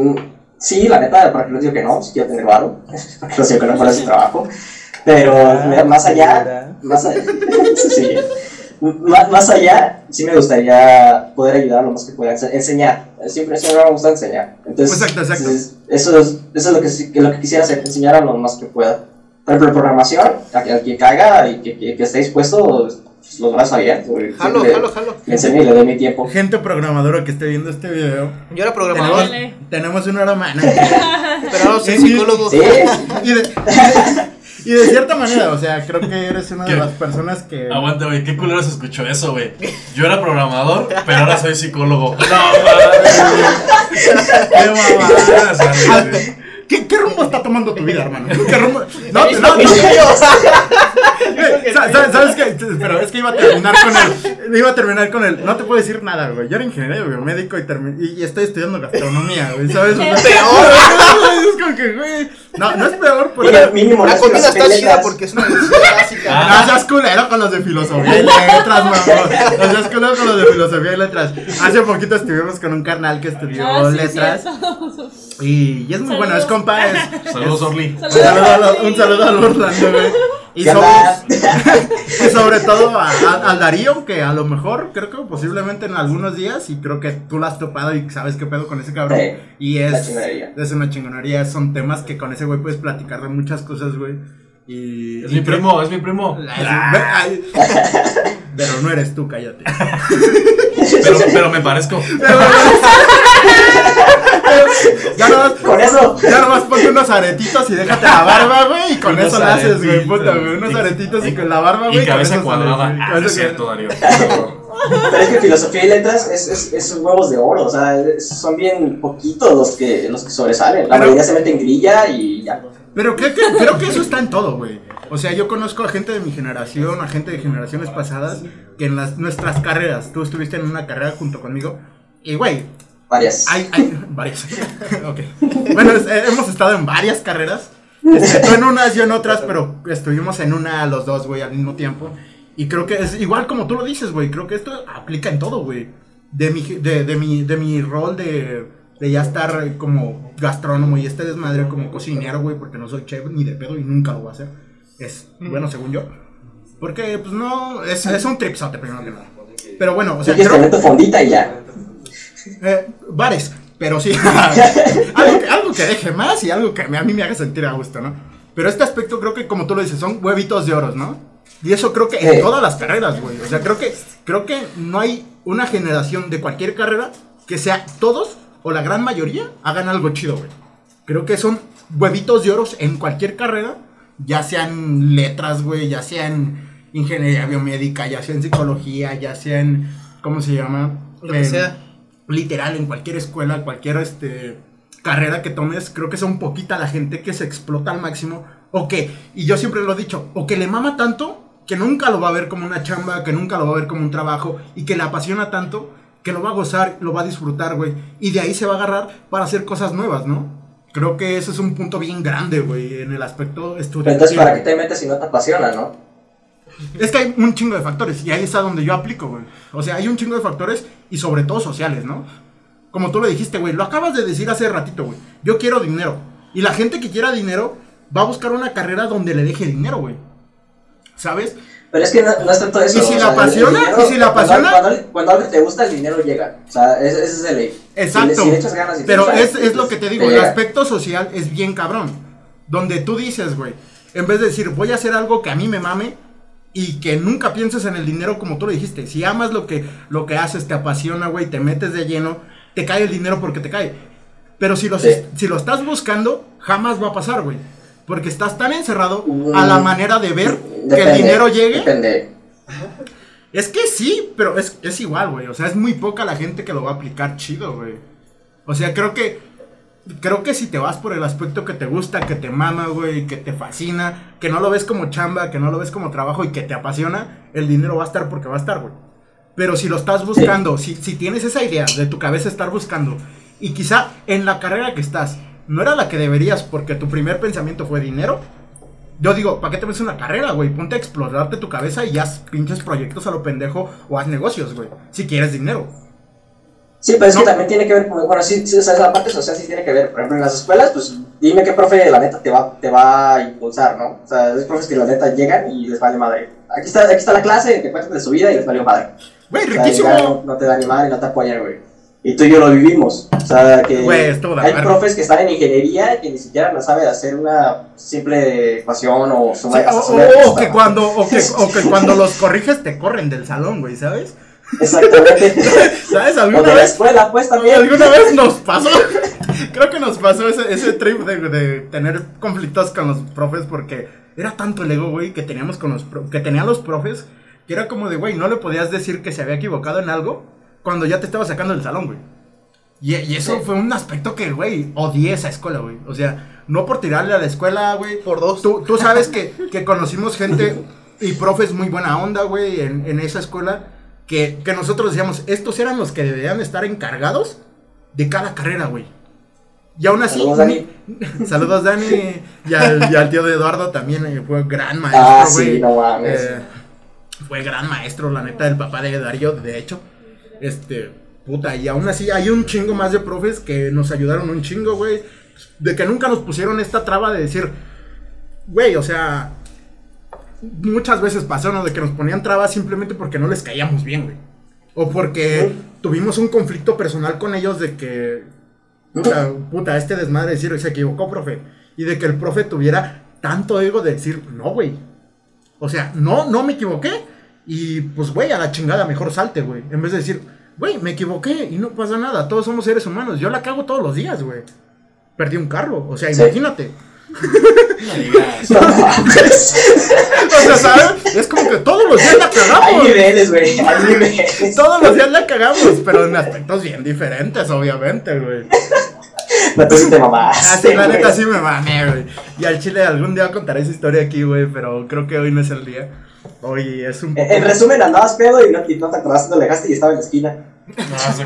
[SPEAKER 4] sí, la neta, para que no digo que no, si quiero tener varo. para que no digo que no para ese trabajo. Pero mira, más allá, más allá, sí, más, más allá, sí me gustaría poder ayudar lo más que pueda, ense- enseñar. Siempre, siempre me gusta enseñar. Entonces,
[SPEAKER 2] Exacto, exacto.
[SPEAKER 4] entonces, eso es, eso es lo que, lo que quisiera hacer, enseñar a lo más que pueda. Por ejemplo, programación, a, que- a quien caiga y que, que, que esté dispuesto, pues, los brazos abiertos. güey.
[SPEAKER 5] Jalo,
[SPEAKER 4] Siempre
[SPEAKER 5] jalo, jalo.
[SPEAKER 4] Le enseño y le doy mi tiempo.
[SPEAKER 2] Gente programadora que esté viendo este video,
[SPEAKER 5] Yo era programador,
[SPEAKER 2] tenemos, tenemos una hermana.
[SPEAKER 5] pero ahora soy psicólogo.
[SPEAKER 4] Sí,
[SPEAKER 2] Y de, y de cierta manera, o sea, creo que eres una de las personas que.
[SPEAKER 1] Aguanta, güey, qué culero se escuchó eso, güey. Yo era programador, pero ahora soy psicólogo. No,
[SPEAKER 2] ¡Qué mamada! ¿Qué, ¿Qué rumbo está tomando tu vida, hermano? ¿Qué rumbo? No,
[SPEAKER 5] ¿Viste
[SPEAKER 2] no, no.
[SPEAKER 5] que yo?
[SPEAKER 2] Sa- sa- ¿Sabes qué? Pero es que iba a terminar con el. Iba a terminar con el. No te puedo decir nada, güey. Yo era ingeniero biomédico y, y estoy estudiando gastronomía, güey. ¿Sabes? O sea, Es como que, güey. No, no es peor, porque.
[SPEAKER 4] Mira, mínimo,
[SPEAKER 5] La comida está chida porque es una necesidad básica.
[SPEAKER 1] Ah.
[SPEAKER 2] No seas culero con los de filosofía y letras, mamón. No seas culero con los de filosofía y letras. Hace poquito estuvimos con un carnal que estudió
[SPEAKER 6] Ah, sí, sí,
[SPEAKER 2] letras. Y, y es muy bueno, es compa. Es,
[SPEAKER 1] Saludos, Orly.
[SPEAKER 2] un, saludo a, un saludo al Orlando, güey. Y
[SPEAKER 4] ¿Qué
[SPEAKER 2] sobre,
[SPEAKER 4] onda?
[SPEAKER 2] y sobre todo a, a- al Darío, que a lo mejor, creo que posiblemente en algunos días, y creo que tú lo has topado y sabes qué pedo con ese cabrón.
[SPEAKER 4] Sí,
[SPEAKER 2] y es,
[SPEAKER 4] chingonería.
[SPEAKER 2] es una chingonería, son temas que con ese güey puedes platicar de muchas cosas, güey. Y,
[SPEAKER 1] Es
[SPEAKER 2] y
[SPEAKER 1] mi
[SPEAKER 2] creo-
[SPEAKER 1] primo, es mi primo.
[SPEAKER 2] Es- Pero no eres tú, cállate.
[SPEAKER 1] Pero, pero me parezco.
[SPEAKER 2] Ya nomás,
[SPEAKER 4] Con eso.
[SPEAKER 2] ya nomás ponte unos aretitos y déjate la barba, güey, y con
[SPEAKER 1] Unos
[SPEAKER 2] eso la haces, güey, puta, güey. Unos
[SPEAKER 1] y-
[SPEAKER 2] aretitos y,
[SPEAKER 1] y-
[SPEAKER 2] con la barba, güey.
[SPEAKER 1] Y cabeza cuadrada. Ah, no es cierto, Darío.
[SPEAKER 4] Pero es que filosofía y letras es, es, es huevos de oro, o sea, es- son bien poquitos los que, los que sobresalen. La
[SPEAKER 2] Pero-
[SPEAKER 4] mayoría se mete en grilla y ya.
[SPEAKER 2] Pero creo que, creo que eso está en todo, güey. O sea, yo conozco a gente de mi generación, a gente de generaciones pasadas, que en las, nuestras carreras, tú estuviste en una carrera junto conmigo, y güey,
[SPEAKER 4] Varias.
[SPEAKER 2] hay, hay varias. ok. Bueno, es- eh, hemos estado en varias carreras. Este, tú en unas, yo en otras, pero estuvimos en una los dos, güey, al mismo tiempo. Y creo que es igual como tú lo dices, güey. Creo que esto aplica en todo, güey. De mi, de, de mi, de mi rol de, de ya estar como gastrónomo y este desmadre como cocinero, güey, porque no soy chef ni de pedo y nunca lo voy a hacer. Es, bueno, según yo. Porque, pues no, es, es un tripsote primero que nada. Pero bueno, o sea, creo,
[SPEAKER 4] fondita y ya.
[SPEAKER 2] Eh, bares, pero sí. algo, que, algo que deje más y algo que a mí me haga sentir a gusto, ¿no? Pero este aspecto creo que, como tú lo dices, son huevitos de oros, ¿no? Y eso creo que en
[SPEAKER 4] Sí.
[SPEAKER 2] todas las carreras, güey. O sea, creo que, creo que no hay una generación de cualquier carrera que sea todos o la gran mayoría hagan algo chido, güey. Creo que son huevitos de oros en cualquier carrera, ya sean letras, güey, ya sean ingeniería biomédica, ya sea en psicología, ya sea en, ¿cómo se llama?
[SPEAKER 5] Lo que
[SPEAKER 2] En-
[SPEAKER 5] sea.
[SPEAKER 2] Literal en cualquier escuela, cualquier este carrera que tomes, creo que son poquita la gente que se explota al máximo o que, y yo siempre lo he dicho, o que le mama tanto que nunca lo va a ver como una chamba, que nunca lo va a ver como un trabajo y que le apasiona tanto que lo va a gozar, lo va a disfrutar, güey, y de ahí se va a agarrar para hacer cosas nuevas, ¿no? Creo que ese es un punto bien grande, güey, en el aspecto estudiantil.
[SPEAKER 4] entonces, ¿para qué te metes si no te apasiona, no?
[SPEAKER 2] Es que hay un chingo de factores y ahí está donde yo aplico, güey. O sea, hay un chingo de factores y sobre todo sociales, ¿no? Como tú lo dijiste, güey, lo acabas de decir hace ratito, güey. Yo quiero dinero. Y la gente que quiera dinero va a buscar una carrera donde le deje dinero, güey. ¿Sabes?
[SPEAKER 4] Pero es que no, no es tanto eso.
[SPEAKER 2] ¿Y si
[SPEAKER 4] o
[SPEAKER 2] la
[SPEAKER 4] sea,
[SPEAKER 2] apasiona?
[SPEAKER 4] dinero-
[SPEAKER 2] ¿Y si la
[SPEAKER 4] cuando-
[SPEAKER 2] apasiona?
[SPEAKER 4] Cuando, cuando algo te gusta, el dinero llega. O sea, ese, ese es el ley.
[SPEAKER 2] Exacto.
[SPEAKER 4] Si le, si le echas ganas y te
[SPEAKER 2] Pero
[SPEAKER 4] echas,
[SPEAKER 2] es, es lo que te digo, el
[SPEAKER 4] llega.
[SPEAKER 2] aspecto social es bien cabrón. Donde tú dices, güey, en vez de decir, voy a hacer algo que a mí me mame y que nunca pienses en el dinero como tú lo dijiste. Si amas lo que, lo que haces, te apasiona, güey, te metes de lleno, te cae el dinero porque te cae. Pero si lo,
[SPEAKER 4] Sí.
[SPEAKER 2] si lo estás buscando, jamás va a pasar, güey. Porque estás tan encerrado a la
[SPEAKER 4] Mm,
[SPEAKER 2] manera de ver que el dinero llegue.
[SPEAKER 4] Depende.
[SPEAKER 2] Es que sí, pero es, es igual, güey. O sea, es muy poca la gente que lo va a aplicar chido, güey. O sea, creo que. Creo que si te vas por el aspecto que te gusta, que te mama, güey, que te fascina, que no lo ves como chamba, que no lo ves como trabajo y que te apasiona, el dinero va a estar porque va a estar, güey. Pero si lo estás buscando, si, si tienes esa idea de tu cabeza estar buscando, y quizá en la carrera que estás no era la que deberías porque tu primer pensamiento fue dinero, yo digo, ¿para qué te ves una carrera, güey? Ponte a explorarte tu cabeza y haz pinches proyectos a lo pendejo o haz negocios, güey. Si quieres dinero.
[SPEAKER 4] Sí, pero es
[SPEAKER 2] No.
[SPEAKER 4] que también tiene que ver, bueno, sí, sí, o sea, esa parte social sí tiene que ver. Por ejemplo, en las escuelas, pues dime qué profe la neta te va, te va a impulsar, ¿no? O sea, hay profes que la neta llegan y les vale madre. Aquí está, aquí está la clase, que cuentan de su vida y les valió madre.
[SPEAKER 2] Güey,
[SPEAKER 4] O sea,
[SPEAKER 2] riquísimo.
[SPEAKER 4] no, no te da ni madre, no te apoyan, güey. Y tú y yo lo vivimos. O sea, que
[SPEAKER 2] Güey,
[SPEAKER 4] hay profes que están en ingeniería que ni siquiera no saben hacer una simple ecuación o
[SPEAKER 2] Sí,
[SPEAKER 4] suma
[SPEAKER 2] o,
[SPEAKER 4] suma-
[SPEAKER 2] o- o que cuando, o, que, o que cuando los corriges te corren del salón, güey, ¿sabes?
[SPEAKER 4] Exactamente.
[SPEAKER 2] ¿Sabes?
[SPEAKER 4] o
[SPEAKER 2] ¿Alguna
[SPEAKER 4] de la
[SPEAKER 2] vez,
[SPEAKER 4] escuela, pues también.
[SPEAKER 2] alguna vez nos pasó. Creo que nos pasó ese, ese trip de, de tener conflictos con los profes porque era tanto el ego, güey, que teníamos con los pro- que tenían los profes que era como de, güey, no le podías decir que se había equivocado en algo cuando ya te estaba sacando del salón, güey. Y, y eso
[SPEAKER 4] Sí.
[SPEAKER 2] fue un aspecto que, güey, odié esa escuela, güey. O sea, no por tirarle a la escuela, güey.
[SPEAKER 5] Por dos.
[SPEAKER 2] Tú, tú sabes que, que conocimos gente y profes muy buena onda, güey, en, en esa escuela. Que, que nosotros decíamos, estos eran los que deberían estar encargados de cada carrera, güey. Y aún así.
[SPEAKER 4] Saludos, Dani.
[SPEAKER 2] Saludos, Dani. Y al, y al tío de Eduardo también eh, fue gran maestro,
[SPEAKER 4] Ah,
[SPEAKER 2] güey.
[SPEAKER 4] sí, no mames.
[SPEAKER 2] Eh, fue gran maestro, la neta, el papá de Darío, de hecho. Este, puta, y aún así hay un chingo más de profes que nos ayudaron un chingo, güey. De que nunca nos pusieron esta traba de decir, güey, o sea, muchas veces pasó, ¿no? De que nos ponían trabas simplemente porque no les caíamos bien, güey. O porque tuvimos un conflicto personal con ellos de que, puta, puta, este desmadre de decir, se equivocó, profe. Y de que el profe tuviera tanto ego de decir, no, güey. O sea, no, no me equivoqué. Y pues, güey, a la chingada, mejor salte, güey. En vez de decir, güey, me equivoqué y no pasa nada. Todos somos seres humanos. Yo la cago todos los días, güey. Perdí un carro. O sea,
[SPEAKER 4] Sí.
[SPEAKER 2] imagínate.
[SPEAKER 1] No digas.
[SPEAKER 4] No
[SPEAKER 2] sea, ¿sabes? Es como que todos los días la
[SPEAKER 4] Hay
[SPEAKER 2] cagamos.
[SPEAKER 4] niveles, güey. Hay niveles.
[SPEAKER 2] Todos los días la cagamos, pero en aspectos bien diferentes, obviamente, güey.
[SPEAKER 4] No te.
[SPEAKER 2] Así, la neta, sí me mamé, güey. Y al chile algún día contaré esa historia aquí, güey, pero creo que hoy no es el día. Hoy es un poco...
[SPEAKER 4] En resumen, andabas pedo y no, y no te acordaste, lo dejaste y estaba en la esquina.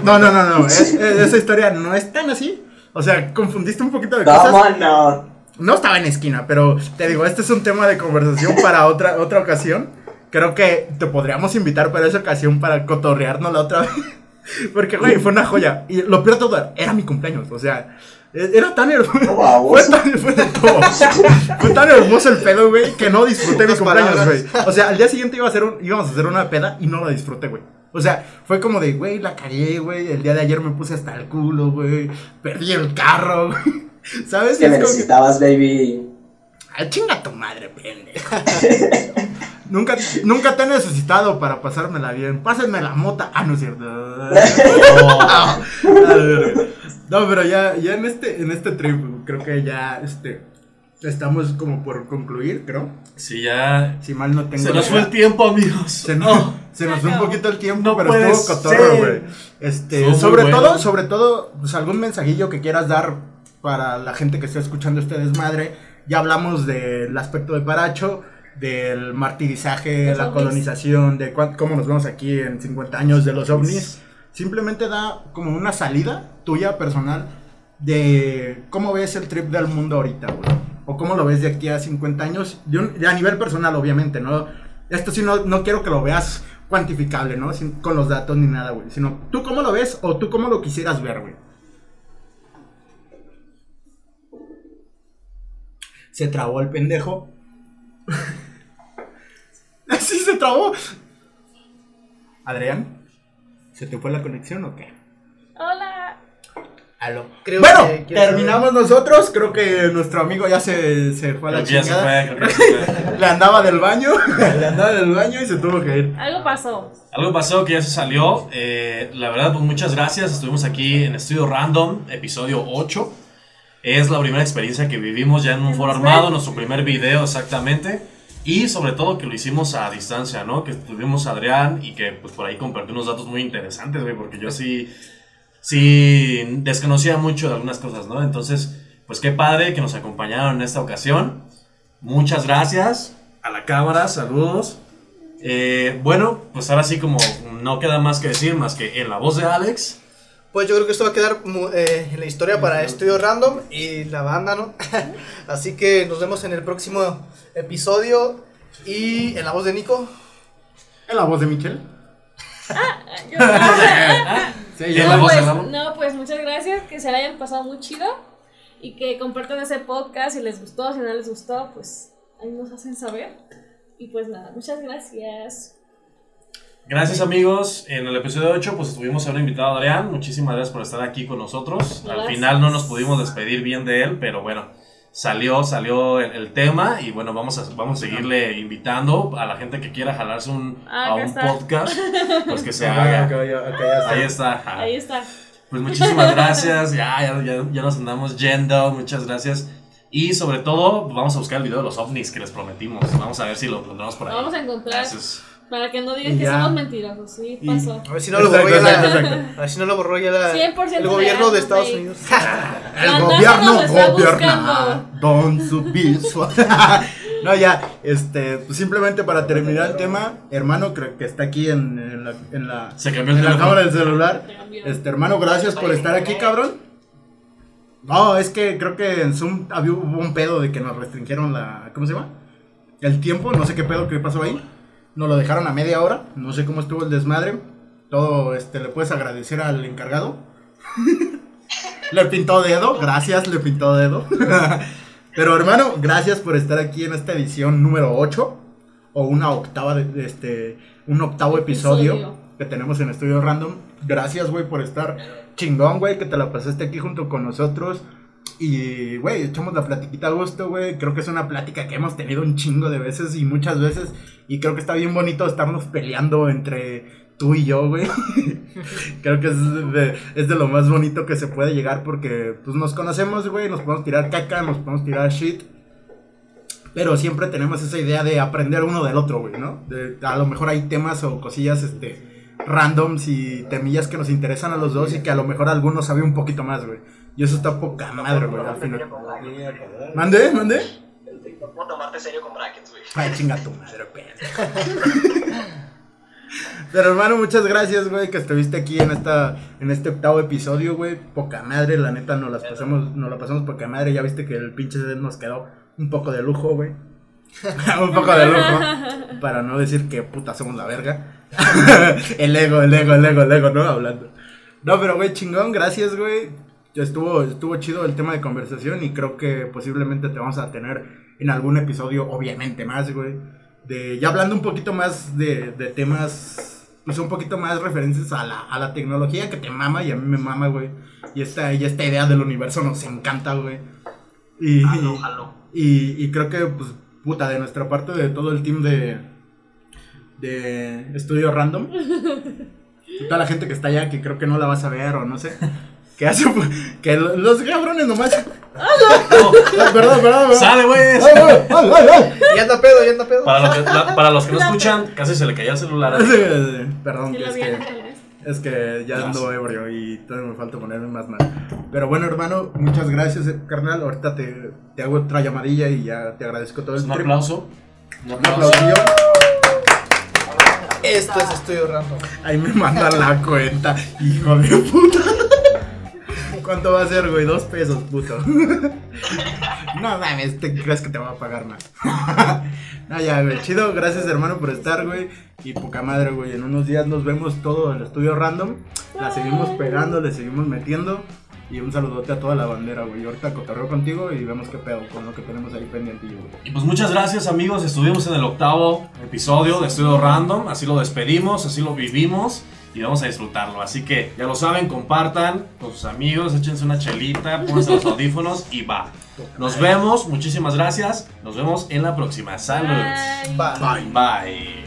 [SPEAKER 1] No,
[SPEAKER 2] No, no, no, no. es- es- esa historia no es tan así. O sea, confundiste un poquito de
[SPEAKER 4] No,
[SPEAKER 2] cosas.
[SPEAKER 4] man, no.
[SPEAKER 2] No estaba en esquina, pero te digo, este es un tema de conversación para otra, otra ocasión. Creo que te podríamos invitar para esa ocasión para cotorrearnos la otra vez. Porque, güey, fue una joya. Y lo peor de todo, era mi cumpleaños. O sea, e- era tan hermoso. Fue tan, fue, no, fue tan hermoso el pedo, güey, que no disfruté mi
[SPEAKER 5] Dos
[SPEAKER 2] cumpleaños, güey. O sea, al día siguiente iba a hacer un, íbamos a hacer una peda y no la disfruté, güey. O sea, fue como de, güey, la cagué, güey. El día de ayer me puse hasta el culo, güey. Perdí el carro, güey. ¿Sabes?
[SPEAKER 4] Que necesitabas, baby.
[SPEAKER 2] Ay, chinga tu madre, pendejo. nunca, nunca te he necesitado para pasármela bien. Pásenme la mota. Ah, no es cierto. Ah, no, pero ya, ya en este, en este trip, creo que ya este, estamos como por concluir, creo.
[SPEAKER 1] Sí, ya.
[SPEAKER 2] Si mal no tengo.
[SPEAKER 1] Se nos fue el tiempo, amigos.
[SPEAKER 2] Se nos, se nos fue un poquito el tiempo,
[SPEAKER 1] No
[SPEAKER 2] pero estuvo cotorro, güey. Este, sobre
[SPEAKER 1] bueno.
[SPEAKER 2] todo, sobre todo, pues algún mensajillo que quieras dar para la gente que está escuchando este desmadre. Ya hablamos del aspecto de Paracho, del martirizaje,
[SPEAKER 6] Los
[SPEAKER 2] la
[SPEAKER 6] ovnis.
[SPEAKER 2] colonización, de cómo nos vemos aquí en 50 años de los ovnis. Simplemente da como una salida tuya personal de cómo ves el trip del mundo ahorita, güey. O cómo lo ves de aquí a 50 años, de un- de a nivel personal, obviamente, ¿no? Esto sí no, no quiero que lo veas cuantificable, ¿no? Sin- con los datos ni nada, güey. Sino, ¿tú cómo lo ves o tú cómo lo quisieras ver, güey? Se trabó el pendejo. Así se trabó. Adrián, ¿se te fue la conexión o qué?
[SPEAKER 6] Hola.
[SPEAKER 2] Aló.
[SPEAKER 5] Creo
[SPEAKER 2] bueno,
[SPEAKER 5] que
[SPEAKER 2] terminamos nosotros. Creo que nuestro amigo ya se, se fue a la
[SPEAKER 1] se
[SPEAKER 2] chingada.
[SPEAKER 1] fue, creo que ya se fue.
[SPEAKER 2] Le andaba del baño. Le andaba del baño y se tuvo que ir.
[SPEAKER 6] Algo pasó.
[SPEAKER 1] Algo pasó que ya se salió. eh, la verdad, pues muchas gracias. Estuvimos aquí en Estudio Random, episodio 8. Es la primera experiencia que vivimos ya en un foro armado, nuestro primer video exactamente. Y sobre todo que lo hicimos a distancia, ¿no? Que tuvimos a Adrián y que pues por ahí compartió unos datos muy interesantes, güey, porque yo sí, sí desconocía mucho de algunas cosas, ¿no? Entonces, pues qué padre que nos acompañaron en esta ocasión. Muchas gracias a la cámara, saludos. Eh, bueno, pues ahora sí como no queda más que decir más que en la voz de Alex.
[SPEAKER 5] Pues yo creo que esto va a quedar eh, en la historia para Estudio Random y la banda, ¿no? Así que nos vemos en el próximo episodio y en la voz de Nico.
[SPEAKER 2] En la voz de Michelle.
[SPEAKER 6] Yo-
[SPEAKER 2] Sí,
[SPEAKER 1] ¿Y
[SPEAKER 2] ya
[SPEAKER 1] en la
[SPEAKER 6] no,
[SPEAKER 1] voz de
[SPEAKER 6] pues,
[SPEAKER 1] Lalo?
[SPEAKER 6] no, pues muchas gracias, que se la hayan pasado muy chido y que compartan ese podcast si les gustó, si no les gustó, pues ahí nos hacen saber. Y pues nada, muchas gracias.
[SPEAKER 1] Gracias amigos, en el episodio 8 pues tuvimos a un invitado Adrián, muchísimas gracias por estar aquí con nosotros. Al final no nos pudimos despedir bien de él, pero bueno, salió, salió el, el tema y bueno, vamos a, vamos a seguirle invitando a la gente que quiera jalarse un,
[SPEAKER 6] Ah,
[SPEAKER 1] a un
[SPEAKER 6] está.
[SPEAKER 1] podcast, pues que se haga.
[SPEAKER 2] acá, acá.
[SPEAKER 1] Ahí está.
[SPEAKER 6] Ahí está.
[SPEAKER 1] Pues muchísimas gracias, ya, ya, ya, ya nos andamos yendo, muchas gracias. Y sobre todo, vamos a buscar el video de los ovnis que les prometimos. Vamos a ver si lo encontramos por ahí.
[SPEAKER 6] Lo vamos a encontrar
[SPEAKER 1] Gracias.
[SPEAKER 6] Para que no digan que somos mentirosos. Sí,
[SPEAKER 2] Y-
[SPEAKER 6] pasó.
[SPEAKER 5] A ver si no lo borró ya la, a ver si no lo borró ya la-
[SPEAKER 6] 100%
[SPEAKER 5] el gobierno de Estados. Unidos.
[SPEAKER 2] El gobierno gobierna. Don Subizo. no, ya, este, pues simplemente para terminar el tema, hermano, creo que está aquí en, en la, en la,
[SPEAKER 1] Se cambió el
[SPEAKER 2] en la cámara del celular. Este, hermano, gracias por estar aquí, cabrón. No, es que creo que en Zoom había, hubo un pedo de que nos restringieron la. ¿Cómo se llama? El tiempo, no sé qué pedo que pasó ahí. Nos lo dejaron a media hora. No sé cómo estuvo el desmadre. Todo, este, le puedes agradecer al encargado. le pintó dedo, gracias, le pintó dedo. Pero hermano, gracias por estar aquí en esta edición número 8. o una octava de, este un octavo episodio,
[SPEAKER 6] Episodio.
[SPEAKER 2] que tenemos en Estudio Random. Gracias, güey, por estar chingón, güey, que te la pasaste aquí junto con nosotros. Y, güey, echamos la platiquita a gusto, güey. Creo que es una plática que hemos tenido un chingo de veces y muchas veces. Y creo que está bien bonito estarnos peleando entre tú y yo, güey. creo que es de, es de lo más bonito que se puede llegar porque, pues, nos conocemos, güey. Nos podemos tirar caca, nos podemos tirar shit. Pero siempre tenemos esa idea de aprender uno del otro, güey, ¿no? De- a lo mejor hay temas o cosillas, este, randoms y temillas que nos interesan a los dos y que a lo mejor alguno sabe un poquito más, güey. Y eso está poca madre, güey, al final. ¿Mande? ¿Mande?
[SPEAKER 4] No puedo tomarte serio con brackets, güey.
[SPEAKER 2] Ay, chinga tu madre, pendejo. Pero hermano, muchas gracias, güey, que estuviste aquí en esta en este octavo episodio, güey. Poca madre, la neta, nos las pasamos, nos la pasamos poca madre. Ya viste que el pinche set nos quedó un poco de lujo, güey. un poco de lujo. Para no decir que puta somos la verga. el ego, el ego, el ego, el ego, ¿no? Hablando. No, pero güey, chingón, gracias, güey. Ya Estuvo, estuvo chido el tema de conversación y creo que posiblemente te vamos a tener en algún episodio, obviamente más, güey. De, ya hablando un poquito más de, de temas, pues un poquito más referencias a la, a la tecnología que te mama y a mí me mama, güey. Y esta, y esta idea del universo nos encanta, güey. Y, y, y creo que, pues, puta, de nuestra parte, de todo el team de, de Estudio Random, y toda la gente que está allá, que creo que no la vas a ver o no sé, que hace, que lo- los cabrones nomás. Ay, perdón, perdón, perdón.
[SPEAKER 1] ¡Sale, güey!
[SPEAKER 5] Ya anda pedo, ya anda pedo.
[SPEAKER 1] Para, lo que- la- para los que no escuchan, casi se le caía el celular.
[SPEAKER 2] Sí, sí, sí, Perdón, que es que, es que ya ando
[SPEAKER 1] Gracias.
[SPEAKER 2] ebrio y todavía me falta ponerme más mal. Pero bueno, hermano, muchas gracias, eh, carnal. Ahorita te, te hago otra llamadilla y ya te agradezco todo el
[SPEAKER 1] Un
[SPEAKER 2] trip.
[SPEAKER 1] aplauso. Un aplauso.
[SPEAKER 5] Esto es Estudio Random.
[SPEAKER 2] Ahí me mandan la cuenta, hijo de puta. ¿Cuánto va a ser, güey? Dos pesos, puto. No mames, ¿te crees que te va a pagar más? No, ya, güey. Chido, gracias, hermano, por estar, güey. Y poca madre, güey. En unos días nos vemos todo el estudio random. La seguimos pegando, le seguimos metiendo. Y un saludote a toda la bandera, güey. Y ahorita cotorreo contigo y vemos qué pedo con lo que tenemos ahí pendiente, güey.
[SPEAKER 1] Y pues muchas gracias amigos, estuvimos en el octavo episodio de Estudio Random, así lo despedimos, así lo vivimos y vamos a disfrutarlo. Así que ya lo saben, compartan con sus amigos, échense una chelita, pónganse los audífonos y va. Nos vemos, muchísimas gracias, nos vemos en la próxima. Salud.
[SPEAKER 6] Bye.
[SPEAKER 5] Bye.
[SPEAKER 1] Bye.